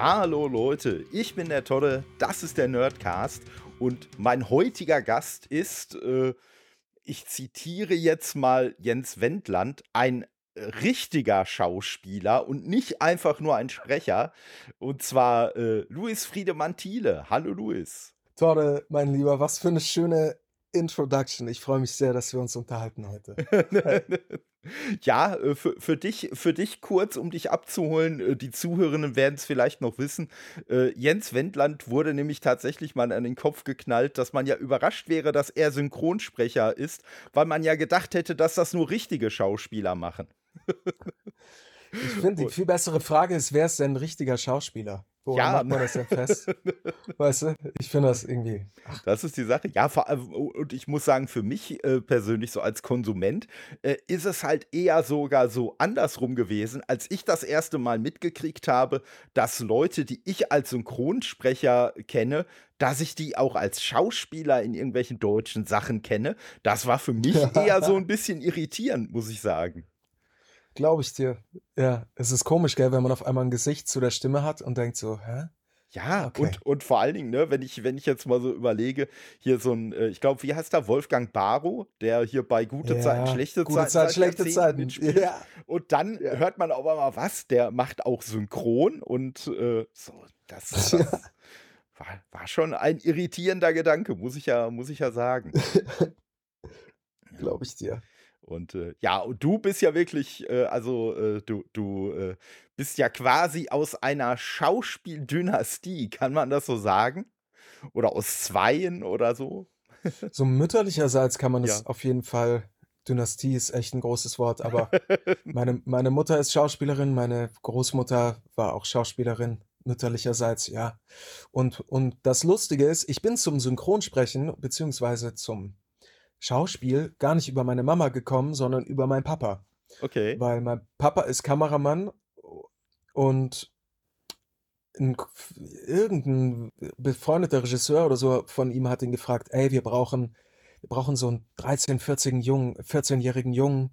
Hallo Leute, ich bin der Todde, das ist der Nerdcast und mein heutiger Gast ist, äh, ich zitiere jetzt mal Jens Wendland, ein richtiger Schauspieler und nicht einfach nur ein Sprecher. Und zwar äh, Luis Friedemann Thiele. Hallo Luis. Todde, mein Lieber, was für eine schöne Introduction. Ich freue mich sehr, dass wir uns unterhalten heute. Ja, äh, für, für, dich, für dich kurz, um dich abzuholen, äh, die Zuhörerinnen werden es vielleicht noch wissen. Äh, Jens Wendland wurde nämlich tatsächlich mal an den Kopf geknallt, dass man ja überrascht wäre, dass er Synchronsprecher ist, weil man ja gedacht hätte, dass das nur richtige Schauspieler machen. Ich finde, die viel bessere Frage ist, wer ist denn ein richtiger Schauspieler? Woran Ja. hat man das denn fest? weißt du, ich finde das irgendwie. Das ist die Sache. Ja, vor allem, und ich muss sagen, für mich äh, persönlich, so als Konsument, äh, ist es halt eher sogar so andersrum gewesen, als ich das erste Mal mitgekriegt habe, dass Leute, die ich als Synchronsprecher kenne, dass ich die auch als Schauspieler in irgendwelchen deutschen Sachen kenne. Das war für mich eher so ein bisschen irritierend, muss ich sagen. Glaube ich dir. Ja, es ist komisch, gell, wenn man auf einmal ein Gesicht zu der Stimme hat und denkt so, hä? Ja, Okay. und, und vor allen Dingen, ne, wenn ich, wenn ich jetzt mal so überlege, hier so ein, äh, ich glaube, wie heißt der, Wolfgang Barrow, der hier bei Gute Ja, Zeiten, schlechte gute Zeiten, Zeit, schlechte Zeiten. mitspielt. Ja. Und dann Ja. hört man aber mal was, der macht auch Synchron und äh, so, das, das war, war schon ein irritierender Gedanke, muss ich ja, muss ich ja sagen. Glaube ich dir. Und äh, ja, und du bist ja wirklich, äh, also äh, du, du äh, bist ja quasi aus einer Schauspieldynastie, kann man das so sagen? Oder aus Zweien oder so? So mütterlicherseits kann man es Ja. auf jeden Fall. Dynastie ist echt ein großes Wort, aber meine, meine Mutter ist Schauspielerin, meine Großmutter war auch Schauspielerin, mütterlicherseits, ja. Und, und das Lustige ist, ich bin zum Synchronsprechen beziehungsweise zum Schauspiel gar nicht über meine Mama gekommen, sondern über meinen Papa. Okay. Weil mein Papa ist Kameramann und ein, irgendein befreundeter Regisseur oder so von ihm hat ihn gefragt, ey, wir brauchen, wir brauchen so einen 13, 14 Jungen, 14-jährigen Jungen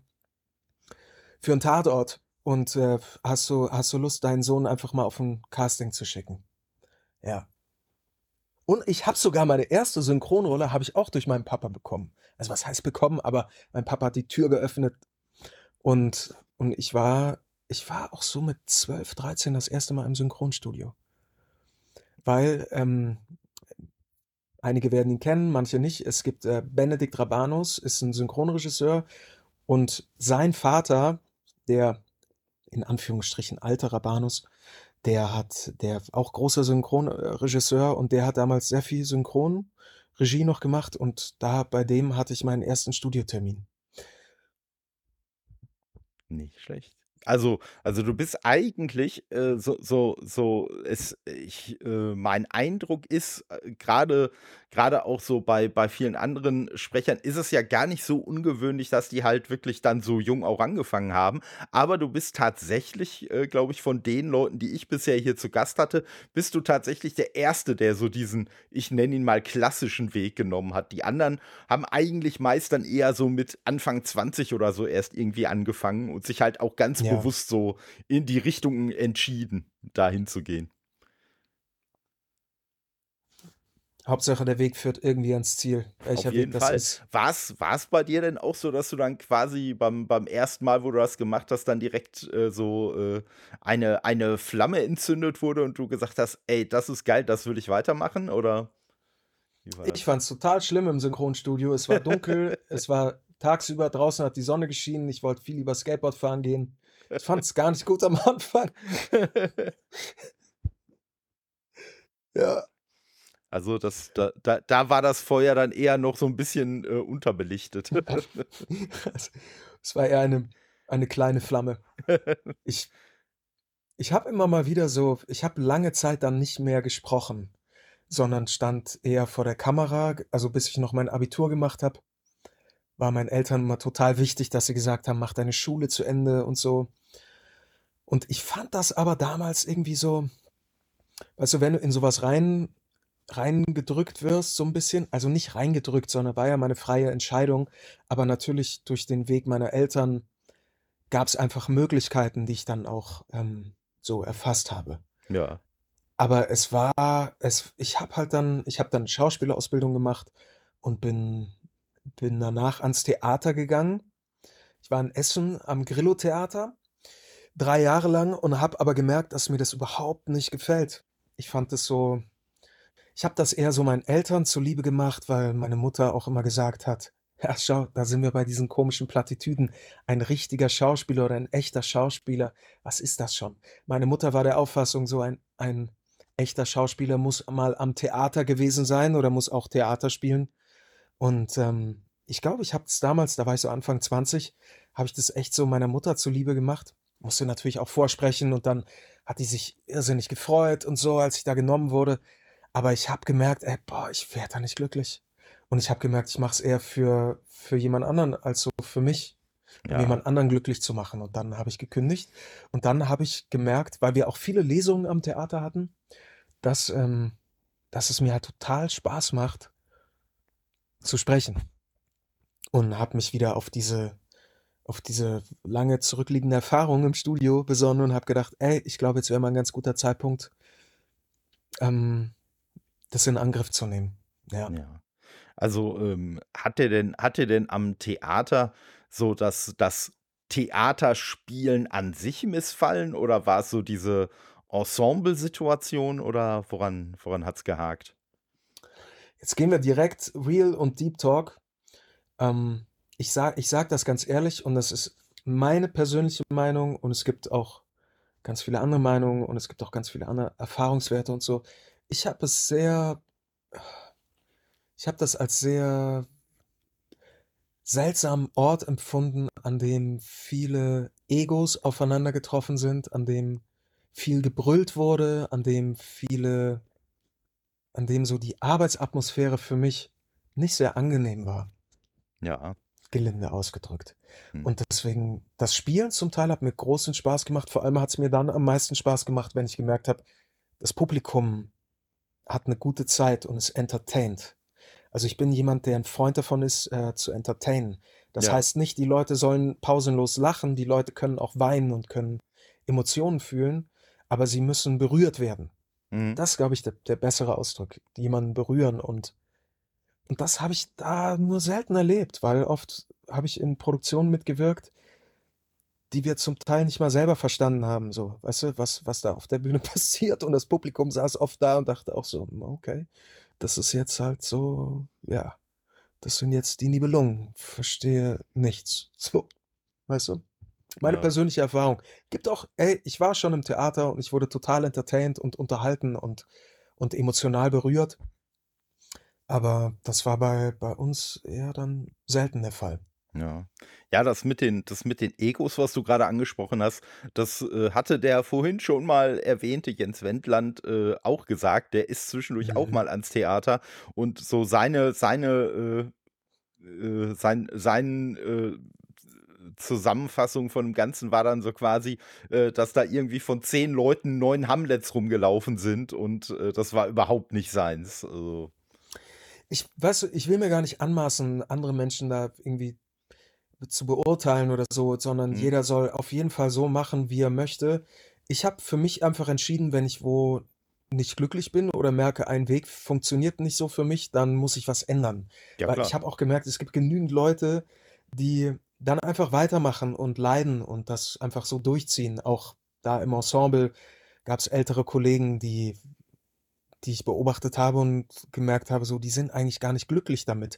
für einen Tatort. Und äh, hast du, hast du Lust, deinen Sohn einfach mal auf ein Casting zu schicken? Ja. Und ich habe sogar meine erste Synchronrolle habe ich auch durch meinen Papa bekommen. Also was heißt bekommen, aber mein Papa hat die Tür geöffnet und, und ich war, ich war auch so mit 12, 13 das erste Mal im Synchronstudio. Weil ähm, einige werden ihn kennen, manche nicht. Es gibt äh, Benedikt Rabanus, ist ein Synchronregisseur und sein Vater, der in Anführungsstrichen alte Rabanus, der hat, der auch großer Synchronregisseur und der hat damals sehr viel Synchronregie noch gemacht und da bei dem hatte ich meinen ersten Studiotermin. Nicht schlecht. Also, also du bist eigentlich äh, so, so, so, es, ich, äh, mein Eindruck ist, äh, gerade, auch so bei, bei vielen anderen Sprechern, ist es ja gar nicht so ungewöhnlich, dass die halt wirklich dann so jung auch angefangen haben. Aber du bist tatsächlich, äh, glaube ich, von den Leuten, die ich bisher hier zu Gast hatte, bist du tatsächlich der Erste, der so diesen, ich nenne ihn mal klassischen Weg genommen hat. Die anderen haben eigentlich meist dann eher so mit Anfang 20 oder so erst irgendwie angefangen und sich halt auch ganz Ja. Bewusst so in die Richtung entschieden, dahin zu gehen. Hauptsache der Weg führt irgendwie ans Ziel. Welcher Auf jeden Weg das Fall. ist. War es bei dir denn auch so, dass du dann quasi beim, beim ersten Mal, wo du das gemacht hast, dann direkt äh, so äh, eine, eine Flamme entzündet wurde und du gesagt hast, ey, das ist geil, das will ich weitermachen? Oder? Ich fand es total schlimm im Synchronstudio. Es war dunkel, es war tagsüber, draußen hat die Sonne geschienen. Ich wollte viel lieber Skateboard fahren gehen. Ich fand es gar nicht gut am Anfang. Ja. Also das, da, da, da war das Feuer dann eher noch so ein bisschen äh, unterbelichtet. Es war eher eine, eine kleine Flamme. Ich, ich habe immer mal wieder so, ich habe lange Zeit dann nicht mehr gesprochen, sondern stand eher vor der Kamera. Also bis ich noch mein Abitur gemacht habe, war meinen Eltern immer total wichtig, dass sie gesagt haben, mach deine Schule zu Ende und so. Und ich fand das aber damals irgendwie so, weißt du, wenn du in sowas rein reingedrückt wirst, so ein bisschen. Also nicht reingedrückt, sondern war ja meine freie Entscheidung. Aber natürlich durch den Weg meiner Eltern gab es einfach Möglichkeiten, die ich dann auch ähm, so erfasst habe. ja. Aber es war es ich habe halt dann ich habe dann Schauspielausbildung gemacht und bin bin danach ans Theater gegangen. Ich war in Essen am Grillo-Theater 3 Jahre lang und habe aber gemerkt, dass mir das überhaupt nicht gefällt. Ich fand das so ich habe das eher so meinen Eltern zuliebe gemacht, weil meine Mutter auch immer gesagt hat: „Ja, schau, da sind wir bei diesen komischen Plattitüden. Ein richtiger Schauspieler oder ein echter Schauspieler, was ist das schon?“ Meine Mutter war der Auffassung, so ein ein echter Schauspieler muss mal am Theater gewesen sein oder muss auch Theater spielen. Und, ähm, ich glaube, ich habe es damals, da war ich so Anfang 20, habe ich das echt so meiner Mutter zuliebe gemacht. Musste natürlich auch vorsprechen und dann hat die sich irrsinnig gefreut und so, als ich da genommen wurde. Aber ich habe gemerkt, ey, boah, ich werde da nicht glücklich. Und ich habe gemerkt, ich mache es eher für für jemand anderen als so für mich, um Ja. jemand anderen glücklich zu machen. Und dann habe ich gekündigt und dann habe ich gemerkt, weil wir auch viele Lesungen am Theater hatten, dass, ähm dass es mir halt total Spaß macht zu sprechen. Und habe mich wieder auf diese auf diese lange zurückliegende Erfahrung im Studio besonnen und habe gedacht: „Ey, ich glaube, jetzt wäre mal 'n ganz guter Zeitpunkt“ ähm, das in Angriff zu nehmen. Ja. Ja. Also, ähm, hat dir denn hat dir denn am Theater so das das Theaterspielen an sich missfallen oder war es so diese Ensemblesituation oder woran woran hat's gehakt? Jetzt gehen wir direkt Real und Deep Talk. Ähm, ich sage ich sage das ganz ehrlich und das ist meine persönliche Meinung und es gibt auch ganz viele andere Meinungen und es gibt auch ganz viele andere Erfahrungswerte und so. Ich habe es sehr ich habe das als sehr seltsamen Ort empfunden, an dem viele Egos aufeinander getroffen sind, an dem viel gebrüllt wurde, an dem viele an dem so die Arbeitsatmosphäre für mich nicht sehr angenehm war, Ja. gelinde ausgedrückt. Mhm. Und deswegen das Spielen zum Teil hat mir großen Spaß gemacht. Vor allem hat's mir dann am meisten Spaß gemacht, wenn ich gemerkt habe, das Publikum hat 'ne gute Zeit und ist entertained. Also, ich bin jemand, der 'n Freund davon ist, äh, zu entertainen. Das Ja. heißt nicht, die Leute sollen pausenlos lachen, die Leute können auch weinen und können Emotionen fühlen, aber sie müssen berührt werden. Mhm. Das ist, glaube ich, der der bessere Ausdruck, jemanden berühren und und das habe ich da nur selten erlebt, weil oft habe ich in Produktionen mitgewirkt die wir zum Teil nicht mal selber verstanden haben, so, weißt du, was was da auf der Bühne passiert und das Publikum saß oft da und dachte auch so: „Hm, okay, das ist jetzt halt so ja, das sind jetzt die Nibelungen, verstehe nichts.“ So, weißt du? Meine Ja. persönliche Erfahrung. Gibt auch ey, ich war schon im Theater und ich wurde total entertained und unterhalten und und emotional berührt. Aber das war bei bei uns eher dann selten der Fall. Ja. Ja, das mit den das mit den Egos, was du grade angesprochen hast, das, äh, hatte der vorhin schon mal erwähnte Jens Wendland, äh, auch gesagt. Der ist zwischendurch auch Mhm. mal ans Theater und so seine seine, äh, äh sein sein, äh, Zusammenfassung von dem Ganzen war dann so quasi, äh, dass da irgendwie von 10 Leuten 9 Hamlets rumgelaufen sind und, äh, das war überhaupt nicht seins. Also Ich weißt du, ich will mir gar nicht anmaßen, andere Menschen da irgendwie zu beurteilen oder so, sondern Mhm. jeder soll auf jeden Fall so machen, wie er möchte. Ich habe für mich einfach entschieden, wenn ich wo nicht glücklich bin oder merke, ein Weg funktioniert nicht so für mich, dann muss ich was ändern. Ja Weil klar. ich habe auch gemerkt, es gibt genügend Leute, die dann einfach weitermachen und leiden und das einfach so durchziehen. Auch da im Ensemble gab's ältere Kollegen, die die ich beobachtet habe und gemerkt habe, so, die sind eigentlich gar nicht glücklich damit,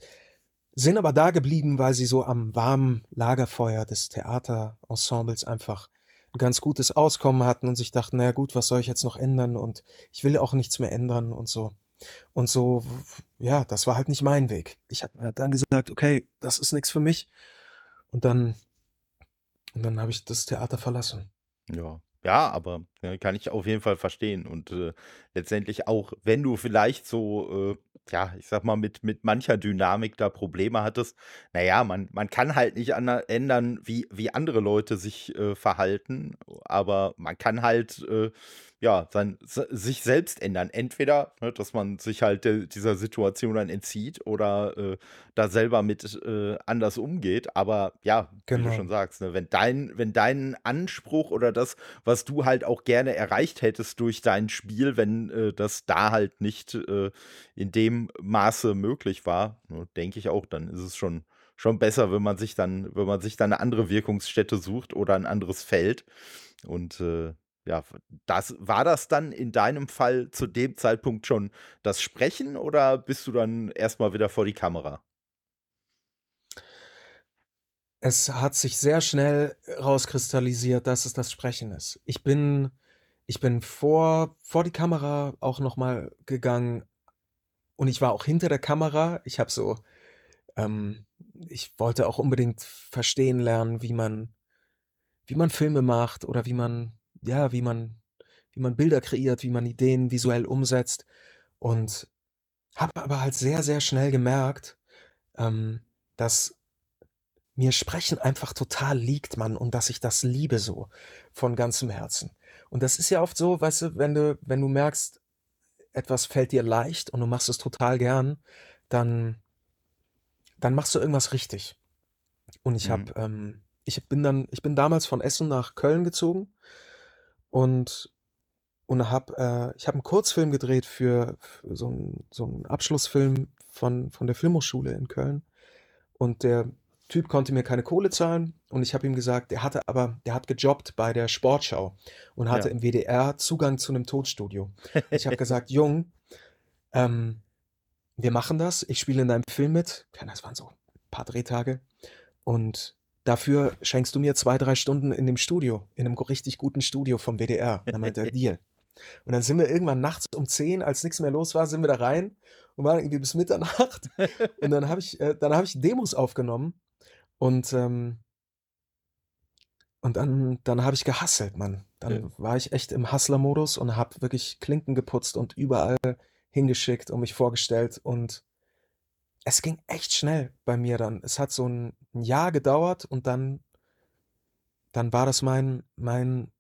sind aber da geblieben, weil sie so am warmen Lagerfeuer des Theaterensembles einfach 'n ganz gutes Auskommen hatten und sich dachten: „Na ja gut, was soll ich jetzt noch ändern und ich will auch nichts mehr ändern“ und so. Und so ja, das war halt nicht mein Weg. Ich habe dann gesagt: „Okay, das ist nix für mich.“ Und dann und dann habe ich das Theater verlassen. Ja. Ja, aber, ne, kann ich auf jeden Fall verstehen und, äh, letztendlich auch, wenn du vielleicht so, äh, ja, ich sage mal, mit mit mancher Dynamik da Probleme hattest. Na ja, man man kann halt nicht ändern, wie wie andere Leute sich, äh, verhalten, aber man kann halt, äh, ja, sein, sich selbst ändern. Entweder, ne, dass man sich halt de, dieser Situation dann entzieht oder äh, da selber mit äh, anders umgeht. Aber ja, genau. wie du genau. schon sagst, ne, wenn dein, wenn dein Anspruch oder das, was du halt auch gerne erreicht hättest durch dein Spiel, wenn äh, das da halt nicht äh, in dem Maße möglich war, ne, denke ich auch, dann ist es schon schon besser, wenn man sich dann, wenn man sich dann eine andere Wirkungsstätte sucht oder ein anderes Feld. Und äh, ja, das, war das dann in deinem Fall zu dem Zeitpunkt schon das Sprechen oder bist du dann erstmal wieder vor die Kamera? Es hat sich sehr schnell rauskristallisiert, dass es das Sprechen ist. Ich bin ich bin vor vor die Kamera auch noch mal gegangen und ich war auch hinter der Kamera. Ich habe so ähm, ich wollte auch unbedingt verstehen lernen, wie man wie man Filme macht oder wie man ja, wie man wie man Bilder kreiert, wie man Ideen visuell umsetzt und habe aber halt sehr, sehr schnell gemerkt, ähm, dass mir Sprechen einfach total liegt, Mann, und dass ich das liebe so von ganzem Herzen. Und das ist ja oft so, weißt du, wenn du wenn du merkst, etwas fällt dir leicht und du machst es total gern, dann dann machst du irgendwas richtig. Und ich habe, mhm. ähm ich bin dann ich bin damals von Essen nach Köln gezogen und und habe äh, ich habe einen Kurzfilm gedreht für, für so einen so 'n Abschlussfilm von von der Filmhochschule in Köln. Und der Typ konnte mir keine Kohle zahlen und ich habe ihm gesagt, der hatte aber der hat gejobbt bei der Sportschau und hatte Ja. im WDR Zugang zu einem Tonstudio. Ich habe gesagt: „Jung, ähm, wir machen das. Ich spiele in deinem Film mit.“ Keine das waren so ein paar Drehtage. „Und Dafür schenkst du mir zwei, drei Stunden in dem Studio, in einem richtig guten Studio vom WDR. Und dann meinte er, Deal. Und dann sind wir irgendwann nachts um 10, als nichts mehr los war, sind wir da rein und waren irgendwie bis Mitternacht. Und dann habe ich, äh, dann habe ich Demos aufgenommen und, ähm, und dann, dann habe ich gehasselt, Mann. Dann ja. war ich echt im Hustler-Modus und habe wirklich Klinken geputzt und überall hingeschickt und mich vorgestellt und es ging echt schnell bei mir dann. Es hat so ein Jahr gedauert und dann dann war das mein mein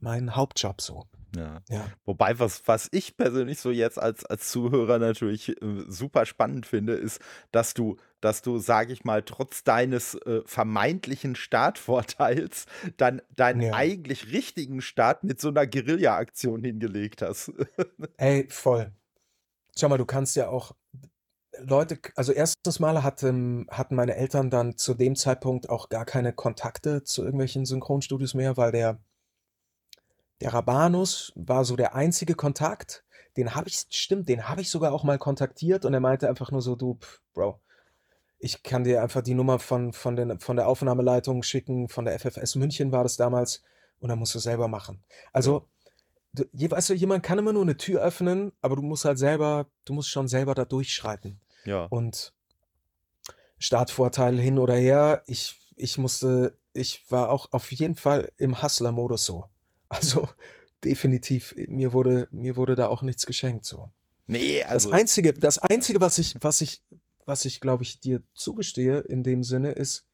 mein Hauptjob so. Ja. Ja. Wobei, was was ich persönlich so jetzt als als Zuhörer natürlich, äh, super spannend finde, ist, dass du dass du, sage ich mal, trotz deines, äh, vermeintlichen Startvorteils dann deinen Ja. eigentlich richtigen Start mit so einer Guerilla-Aktion hingelegt hast. Ey, voll. Schau mal, du kannst ja auch Leute also erstens mal hatten hatten meine Eltern dann zu dem Zeitpunkt auch gar keine Kontakte zu irgendwelchen Synchronstudios mehr, weil der der Rabanus war so der einzige Kontakt. Den habe ich stimmt, den habe ich sogar auch mal kontaktiert und er meinte einfach nur so: „Du, Bro, ich kann dir einfach die Nummer von von den von der Aufnahmeleitung schicken, von der FFS München war das damals und dann musst du selber machen.“ Also du weißt du, jemand kann immer nur eine Tür öffnen, aber du musst halt selber du musst schon selber da durchschreiten. Ja. Und Startvorteil hin oder her, ich ich musste ich war auch auf jeden Fall im Hustler-Modus so. Also, definitiv, mir wurde mir wurde da auch nichts geschenkt so. Ne, Das also Einzige das Einzige, was ich was ich was ich, glaube ich, dir zugestehe in dem Sinne, ist,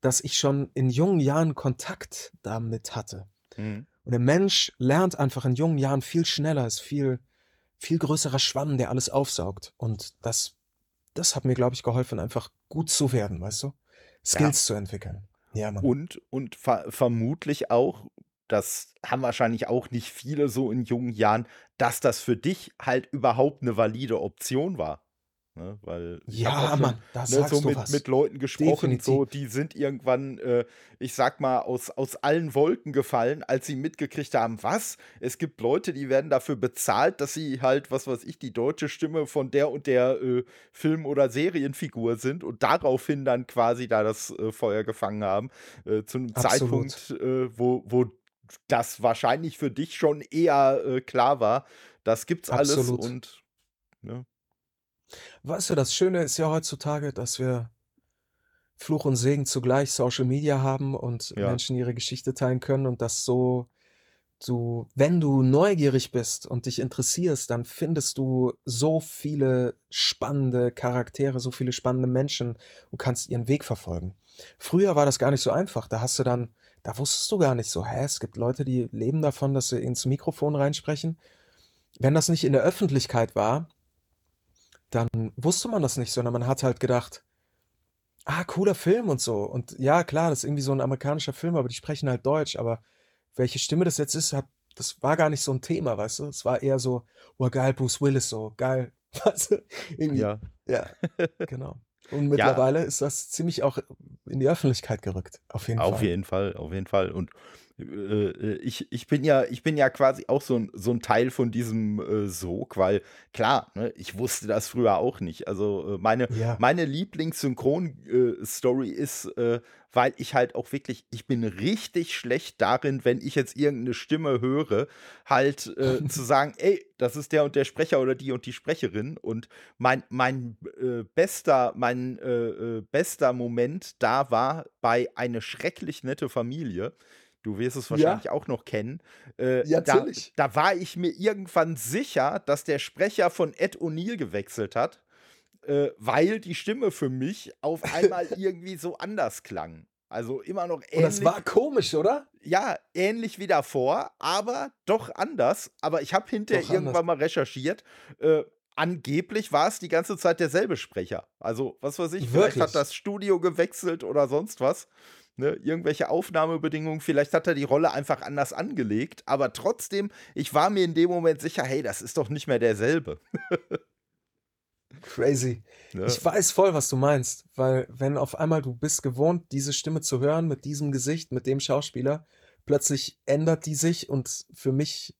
dass ich schon in jungen Jahren Kontakt damit hatte. Mhm. Und der Mensch lernt einfach in jungen Jahren viel schneller, ist viel viel größerer Schwamm, der alles aufsaugt. Und das das hat mir, glaube ich, geholfen, einfach gut zu werden, weißt du? Skills ja. zu entwickeln. Ja, Mann. Und, und ver vermutlich auch, das haben wahrscheinlich auch nicht viele so in jungen Jahren, dass das für dich halt überhaupt eine valide Option war. Ne, weil ja, schon, Mann, das ne, so mit, mit, Leuten gesprochen, Definitiv. so die sind irgendwann, äh, ich sag mal, aus, aus allen Wolken gefallen, als sie mitgekriegt haben, was? Es gibt Leute, die werden dafür bezahlt, dass sie halt, was weiß ich, die deutsche Stimme von der und der äh, Film- oder Serienfigur sind und daraufhin dann quasi da das äh, Feuer gefangen haben. Äh, zu einem Absolut. Zeitpunkt, äh, wo, wo das wahrscheinlich für dich schon eher äh, klar war. Das gibt's Absolut. alles und ne? Weißt du, das Schöne ist ja heutzutage, dass wir Fluch und Segen zugleich Social Media haben und Ja. Menschen ihre Geschichte teilen können und das so du wenn du neugierig bist und dich interessierst, dann findest du so viele spannende Charaktere, so viele spannende Menschen und kannst ihren Weg verfolgen. Früher war das gar nicht so einfach. Da hast du dann da wusstest du gar nicht so: „Hä, es gibt Leute, die leben davon, dass sie ins Mikrofon reinsprechen.“ Wenn das nicht in der Öffentlichkeit war dann wusste man das nicht, sondern man hat halt gedacht: „Ah, cooler Film und so.“ Und ja, klar, das ist irgendwie so 'n amerikanischer Film, aber die sprechen halt Deutsch, aber welche Stimme das jetzt ist, hat das war gar nicht so 'n Thema, weißt du? Es war eher so: „Oh geil, Bruce Willis so, geil.“ Weißt du? Irgendwie Ja. ja, genau. Und Ja. mittlerweile ist das ziemlich auch in die Öffentlichkeit gerückt, auf jeden Auf Fall. jeden Fall, auf jeden Fall. Und, ich ich bin ja ich bin ja quasi auch so 'n so 'n Teil von diesem, äh, Sog, weil klar, ne, ich wusste das früher auch nicht. Also, äh, meine Ja. meine Lieblings-Synchron äh, ist, äh, weil ich halt auch wirklich ich bin richtig schlecht darin, wenn ich jetzt irgend 'ne Stimme höre, halt, äh, zu sagen: „Ey, das ist der und der Sprecher oder die und die Sprecherin.“ Und mein mein, äh, bester mein, äh, äh, bester Moment da war bei „Eine schrecklich nette Familie“. Du wirst es Ja. wahrscheinlich auch noch kennen. Äh, Ja, da natürlich. da war ich mir irgendwann sicher, dass der Sprecher von Ed O'Neill gewechselt hat, äh, weil die Stimme für mich auf einmal irgendwie so anders klang. Also, immer noch Und das ähnlich war komisch, oder? ja, ähnlich wie davor, aber doch anders. Aber ich habe hinterher Doch anders. irgendwann mal recherchiert, äh, angeblich war es die ganze Zeit derselbe Sprecher. Also, was weiß ich, vielleicht hat das Studio gewechselt oder sonst was, ne? Irgendwelche Aufnahmebedingungen, vielleicht hat er die Rolle einfach anders angelegt, aber trotzdem, ich war mir in dem Moment sicher: „Hey, das ist doch nicht mehr derselbe.“ Crazy. Ne? Ich weiß voll, was du meinst, weil wenn auf einmal du bist gewohnt, diese Stimme zu hören mit diesem Gesicht, mit dem Schauspieler, plötzlich ändert die sich und für mich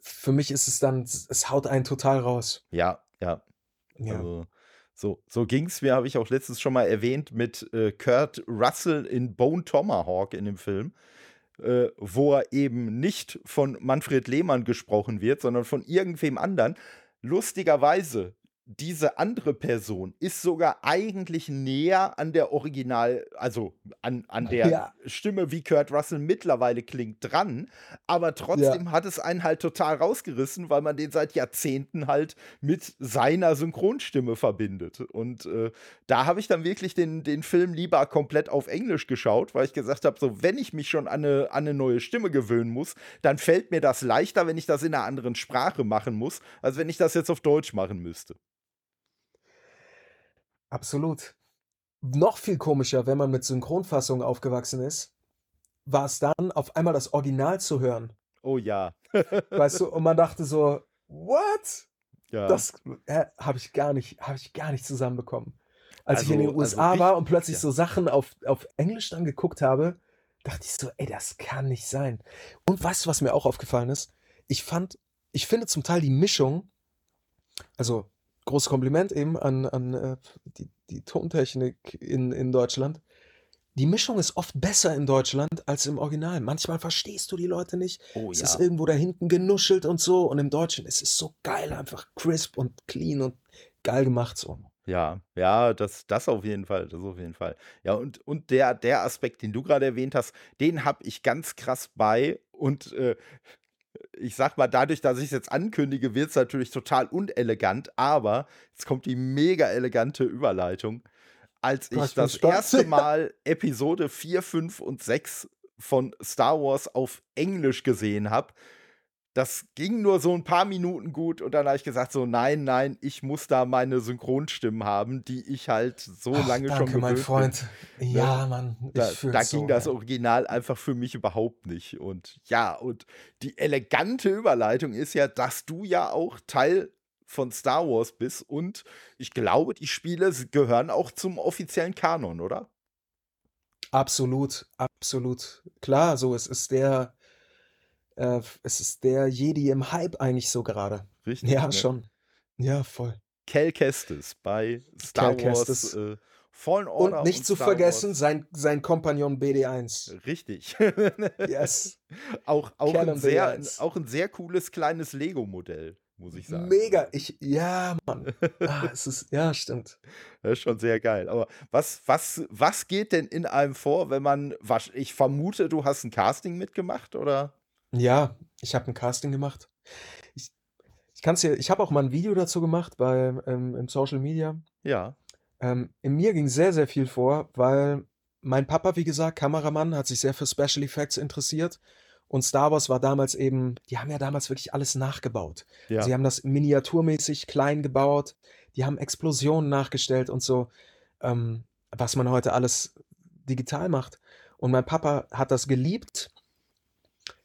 für mich ist es dann es haut einen total raus. Ja, ja. Ja. Also, so so ging's mir, habe ich auch letztens schon mal erwähnt, mit, äh, Kurt Russell in „Bone Tomahawk“ in dem Film, äh, wo er eben nicht von Manfred Lehmann gesprochen wird, sondern von irgendwem anderen. Lustigerweise, diese andere Person ist sogar eigentlich näher an der Original also, an an der Ja. Stimme, wie Kurt Russell mittlerweile klingt, dran, aber Ja. trotzdem hat es einen halt total rausgerissen, weil man den seit Jahrzehnten halt mit seiner Synchronstimme verbindet. Und, äh, da habe ich dann wirklich den den Film lieber komplett auf Englisch geschaut, weil ich gesagt habe, so, wenn ich mich schon an 'ne an 'ne neue Stimme gewöhnen muss, dann fällt mir das leichter, wenn ich das in 'ner anderen Sprache machen muss, als wenn ich das jetzt auf Deutsch machen müsste. Absolut. Noch viel komischer, wenn man mit Synchronfassung aufgewachsen ist, war es dann auf einmal das Original zu hören. Oh ja. Weißt du? Und man dachte so: „What?“ Ja. Das, äh, habe ich gar nicht habe ich gar nicht zusammenbekommen. Als ich in Also den also USA rich war und plötzlich ja. so Sachen auf auf Englisch dann geguckt habe, dachte ich so: „Ey, das kann nicht sein.“ Und weißt du, was mir auch aufgefallen ist? Ich fand ich finde zum Teil die Mischung also, großes Kompliment eben an an, äh, die die Tontechnik in in Deutschland. Die Mischung ist oft besser in Deutschland als im Original. Manchmal verstehst du die Leute nicht. Oh Es ist ja. irgendwo da hinten genuschelt und so und im Deutschen es ist so geil, einfach crisp und clean und geil gemacht so. Ja, ja, das das auf jeden Fall, das auf jeden Fall. Ja, und und der der Aspekt, den du grade erwähnt hast, den habe ich ganz krass bei und, äh, ich sage mal, dadurch, dass ich's jetzt ankündige, wird's natürlich total unelegant, aber jetzt kommt die mega elegante Überleitung. Als ich ich das erste Mal Episode 4, 5 und 6 von Star Wars auf Englisch gesehen habe, das ging nur so 'n paar Minuten gut und dann habe ich gesagt so: „Nein, nein, ich muss da meine Synchronstimmen haben, die ich halt so Ach, lange schon danke, mein gewöhnt bin“, Freund. ne? Ja, Mann, ich Da da ging so, das. Original einfach für mich überhaupt nicht. Und ja, und die elegante Überleitung ist ja, dass du ja auch Teil von Star Wars bist und ich glaube, die Spiele gehören auch zum offiziellen Kanon, oder? Absolut, absolut. Klar, so es ist der äh, es ist der Jedi im Hype eigentlich so gerade. Richtig, Ja, ne? schon. Ja, voll. Cal Kestis bei Star Cal Wars, Kestis. äh, Fallen Order Und nicht und zu Star vergessen, Wars sein sein Kompagnon BD1. Richtig. Yes. Auch auch 'n Canon sehr BD1. auch 'n sehr cooles kleines Lego-Modell, muss ich sagen. Mega. Ich ja, Mann. Ah, es ist ja, stimmt. Das ist schon sehr geil. Aber was was was geht denn in einem vor, wenn man wahrsch ich vermute, du hast 'n Casting mitgemacht, oder? Ja, ich habe 'n Casting gemacht. Ich ich kann's dir ich habe auch mal 'n Video dazu gemacht bei ähm, im Social Media. Ja. Ähm, in mir ging sehr, sehr viel vor, weil mein Papa, wie gesagt, Kameramann, hat sich sehr für Special Effects interessiert. Und Star Wars war damals eben, die haben ja damals wirklich alles nachgebaut. Ja. Sie haben das miniaturmäßig klein gebaut, die haben Explosionen nachgestellt und so, ähm, was man heute alles digital macht. Und mein Papa hat das geliebt.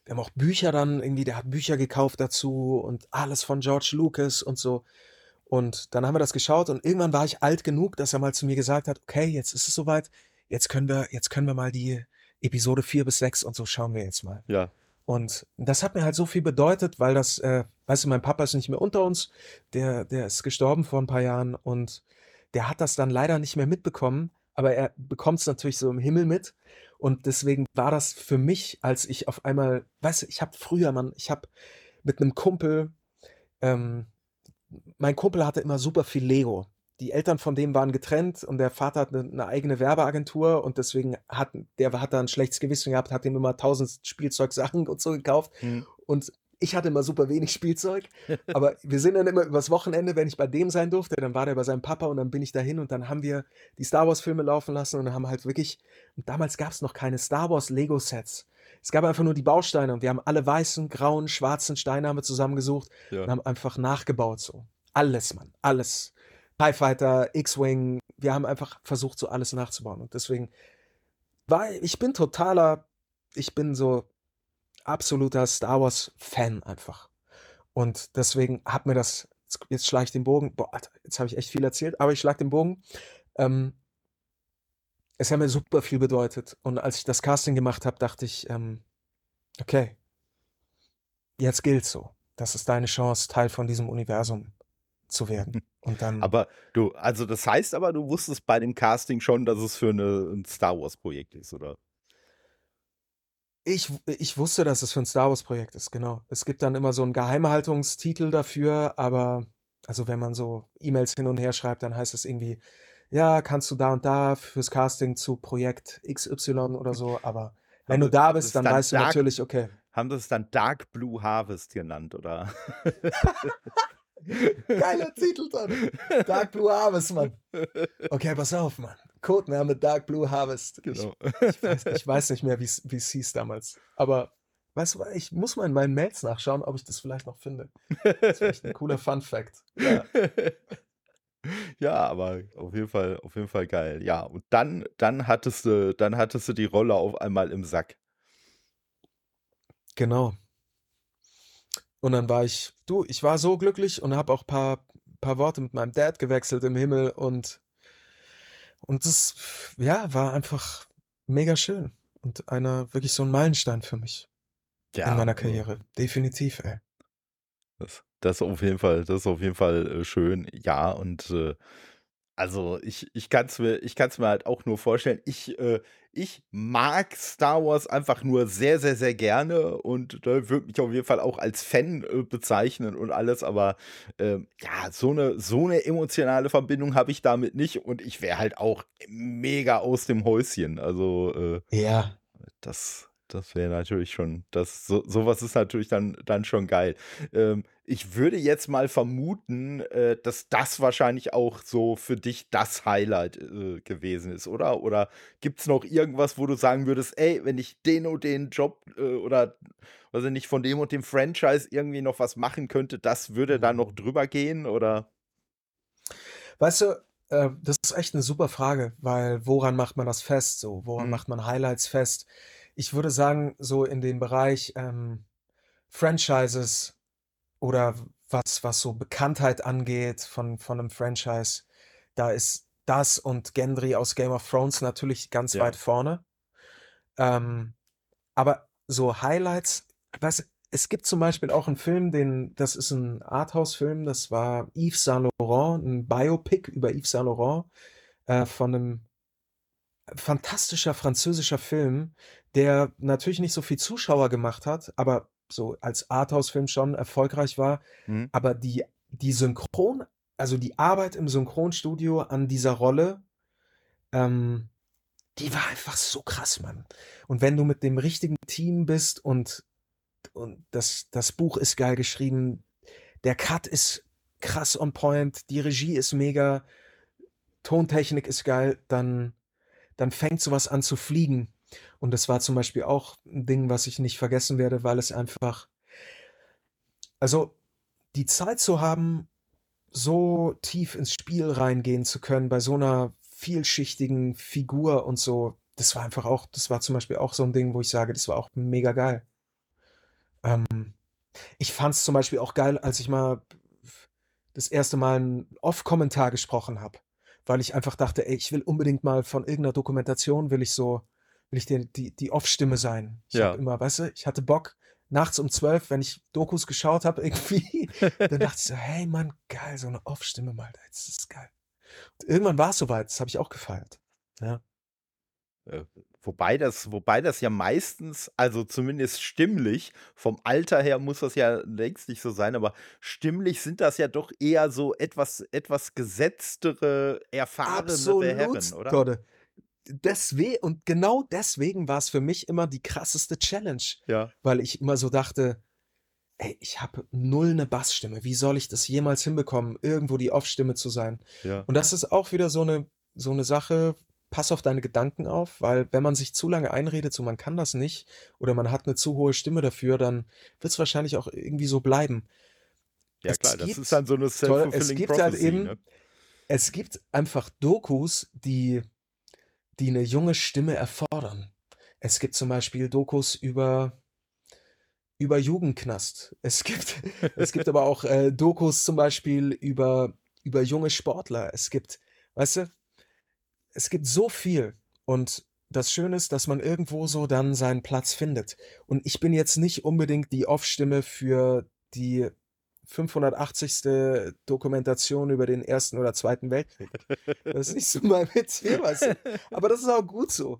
Wir haben auch Bücher dann irgendwie, der hat Bücher gekauft dazu und alles von George Lucas und so. Und dann haben wir das geschaut und irgendwann war ich alt genug, dass er mal zu mir gesagt hat, okay, jetzt ist es soweit, jetzt können wir, jetzt können wir mal die Episode 4 bis 6 und so schauen wir jetzt mal. Ja. Und das hat mir halt so viel bedeutet, weil das, äh, weißt du, mein Papa ist nicht mehr unter uns, der, der ist gestorben vor ein paar Jahren und der hat das dann leider nicht mehr mitbekommen, aber er bekommt es natürlich so im Himmel mit. Und deswegen war das für mich, als ich auf einmal, weißt du, ich habe früher, Mann, ich habe mit einem Kumpel, ähm, mein Kumpel hatte immer super viel Lego. Die Eltern von dem waren getrennt und der Vater hat eine, eine eigene Werbeagentur und deswegen hat der hat da ein schlechtes Gewissen gehabt, hat ihm immer tausend Spielzeugsachen und so gekauft. Mhm. Und ich hatte immer super wenig Spielzeug, aber wir sind dann immer übers Wochenende, wenn ich bei dem sein durfte, dann war der bei seinem Papa und dann bin ich dahin und dann haben wir die Star Wars Filme laufen lassen und haben halt wirklich, und damals gab es noch keine Star Wars Lego Sets. Es gab einfach nur die Bausteine und wir haben alle weißen, grauen, schwarzen Steine haben wir zusammengesucht Ja. und haben einfach nachgebaut so. Alles, Mann, alles. TIE Fighter, X-Wing, wir haben einfach versucht, so alles nachzubauen. Und deswegen war ich bin totaler, ich bin so absoluter Star Wars-Fan einfach. Und deswegen hat mir das, jetzt, schlage ich den Bogen, boah, jetzt habe ich echt viel erzählt, aber ich schlage den Bogen. Ähm, es hat mir super viel bedeutet. Und als ich das Casting gemacht habe, dachte ich, ähm, okay, jetzt gilt so. Das ist deine Chance, Teil von diesem Universum zu werden. Und dann. Aber du, also das heißt aber, du wusstest bei dem Casting schon, dass es für eine, ein Star Wars-Projekt ist, oder? Ich, ich wusste, dass es für ein Star Wars-Projekt ist, genau. Es gibt dann immer so einen Geheimhaltungstitel dafür, aber also wenn man so E-Mails hin und her schreibt, dann heißt es irgendwie, ja, kannst du da und da fürs Casting zu Projekt XY oder so, aber wenn du da bist, dann dann weißt du Dark- natürlich, okay. Haben das dann Dark Blue Harvest genannt, oder? Geiler Titel dann. Dark Blue Harvest, Mann. Okay, pass auf, Mann. Codename Dark Blue Harvest. Genau. Ich, weiß, ich weiß nicht mehr, wie es wie es hieß damals. Aber weißt du, ich muss mal in meinen Mails nachschauen, ob ich das vielleicht noch finde. Das ist echt ein cooler Fun Fact. Ja. Ja, aber auf jeden Fall, auf jeden Fall geil. Ja, und dann, dann hattest du, dann hattest du die Rolle auf einmal im Sack. Genau. Und dann war ich, du, ich war so glücklich und habe auch ein paar, paar Worte mit meinem Dad gewechselt im Himmel und, und das, ja, war einfach mega schön und einer, wirklich so ein Meilenstein für mich Ja, in meiner also Karriere. Definitiv, ey. Das, das auf jeden Fall, das ist auf jeden Fall äh, schön. Ja, und äh, also ich, ich kann es mir, ich kann's mir halt auch nur vorstellen. Ich, äh, ich mag Star Wars einfach nur sehr, sehr, sehr gerne und äh, würde mich auf jeden Fall auch als Fan äh, bezeichnen und alles, aber ähm, ja, so eine, so eine emotionale Verbindung habe ich damit nicht und ich wäre halt auch mega aus dem Häuschen. Also äh, Ja, das, das wäre natürlich schon, das, so, sowas ist natürlich dann, dann schon geil. Ähm, ich würde jetzt mal vermuten, äh, dass das wahrscheinlich auch so für dich das Highlight äh, gewesen ist, oder? Oder gibt es noch irgendwas, wo du sagen würdest, ey, wenn ich den und den Job äh, oder weiß ich nicht, von dem und dem Franchise irgendwie noch was machen könnte, das würde da noch drüber gehen, oder? Weißt du, äh, das ist echt eine super Frage, weil woran macht man das fest? So, woran Mhm. macht man Highlights fest? Ich würde sagen, so in dem Bereich ähm, Franchises oder was, was so Bekanntheit angeht von, von einem Franchise, da ist das und Gendry aus Game of Thrones natürlich ganz Ja. weit vorne. Ähm, aber so Highlights, du, es gibt zum Beispiel auch einen Film, den, das ist ein Arthouse-Film, das war Yves Saint Laurent, ein Biopic über Yves Saint Laurent äh, von einem fantastischer französischer Film, der natürlich nicht so viel Zuschauer gemacht hat, aber so als Arthouse-Film schon erfolgreich war. Mhm. Aber die, die Synchron, also die Arbeit im Synchronstudio an dieser Rolle, ähm, die war einfach so krass, Mann. Und wenn du mit dem richtigen Team bist und, und das, das Buch ist geil geschrieben, der Cut ist krass on point, die Regie ist mega, Tontechnik ist geil, dann, dann fängt sowas an zu fliegen. Und das war zum Beispiel auch ein Ding, was ich nicht vergessen werde, weil es einfach also, die Zeit zu haben, so tief ins Spiel reingehen zu können bei so einer vielschichtigen Figur und so, das war einfach auch das war zum Beispiel auch so ein Ding, wo ich sage, das war auch mega geil. Ähm, ich fand's zum Beispiel auch geil, als ich mal das erste Mal 'n Off-Kommentar gesprochen habe, weil ich einfach dachte: „Ey, ich will unbedingt mal von irgendeiner Dokumentation will ich so will ich die die die Off-Stimme sein.“ Ich habe Ja. immer weißt du, ich hatte Bock nachts um 12, wenn ich Dokus geschaut habe irgendwie, dann dachte ich so: „Hey Mann, geil, so 'ne Off-Stimme mal, das ist geil.“ Und irgendwann war's so weit, das habe ich auch gefeiert. Ja. Äh, wobei das wobei das ja meistens also zumindest stimmlich vom Alter her muss das ja längst nicht so sein, aber stimmlich sind das ja doch eher so etwas etwas gesetztere, erfahrenere Herren, Absolut, oder? Gott. Deswe und genau deswegen war's für mich immer die krasseste Challenge, Ja. weil ich immer so dachte: „Ey, ich habe null 'ne Bassstimme. Wie soll ich das jemals hinbekommen, irgendwo die Off-Stimme zu sein?“ Ja. Und das ist auch wieder so 'ne so 'ne Sache, pass auf deine Gedanken auf, weil wenn man sich zu lange einredet, so man kann das nicht oder man hat 'ne zu hohe Stimme dafür, dann wird's wahrscheinlich auch irgendwie so bleiben. Ja Es klar, das ist gibt dann so 'ne toll es self-fulfilling gibt halt prophecy, eben ne? es gibt einfach Dokus, die die 'ne junge Stimme erfordern. Es gibt zum Beispiel Dokus über über Jugendknast. Es gibt es gibt aber auch, äh, Dokus zum Beispiel über über junge Sportler. Es gibt weißt du, es gibt so viel und das Schöne ist, dass man irgendwo so dann seinen Platz findet. Und ich bin jetzt nicht unbedingt die Off-Stimme für die 580. Dokumentation über den Ersten oder Zweiten Weltkrieg. Das ist nicht so mein Metier, weißt du? Aber das ist auch gut so.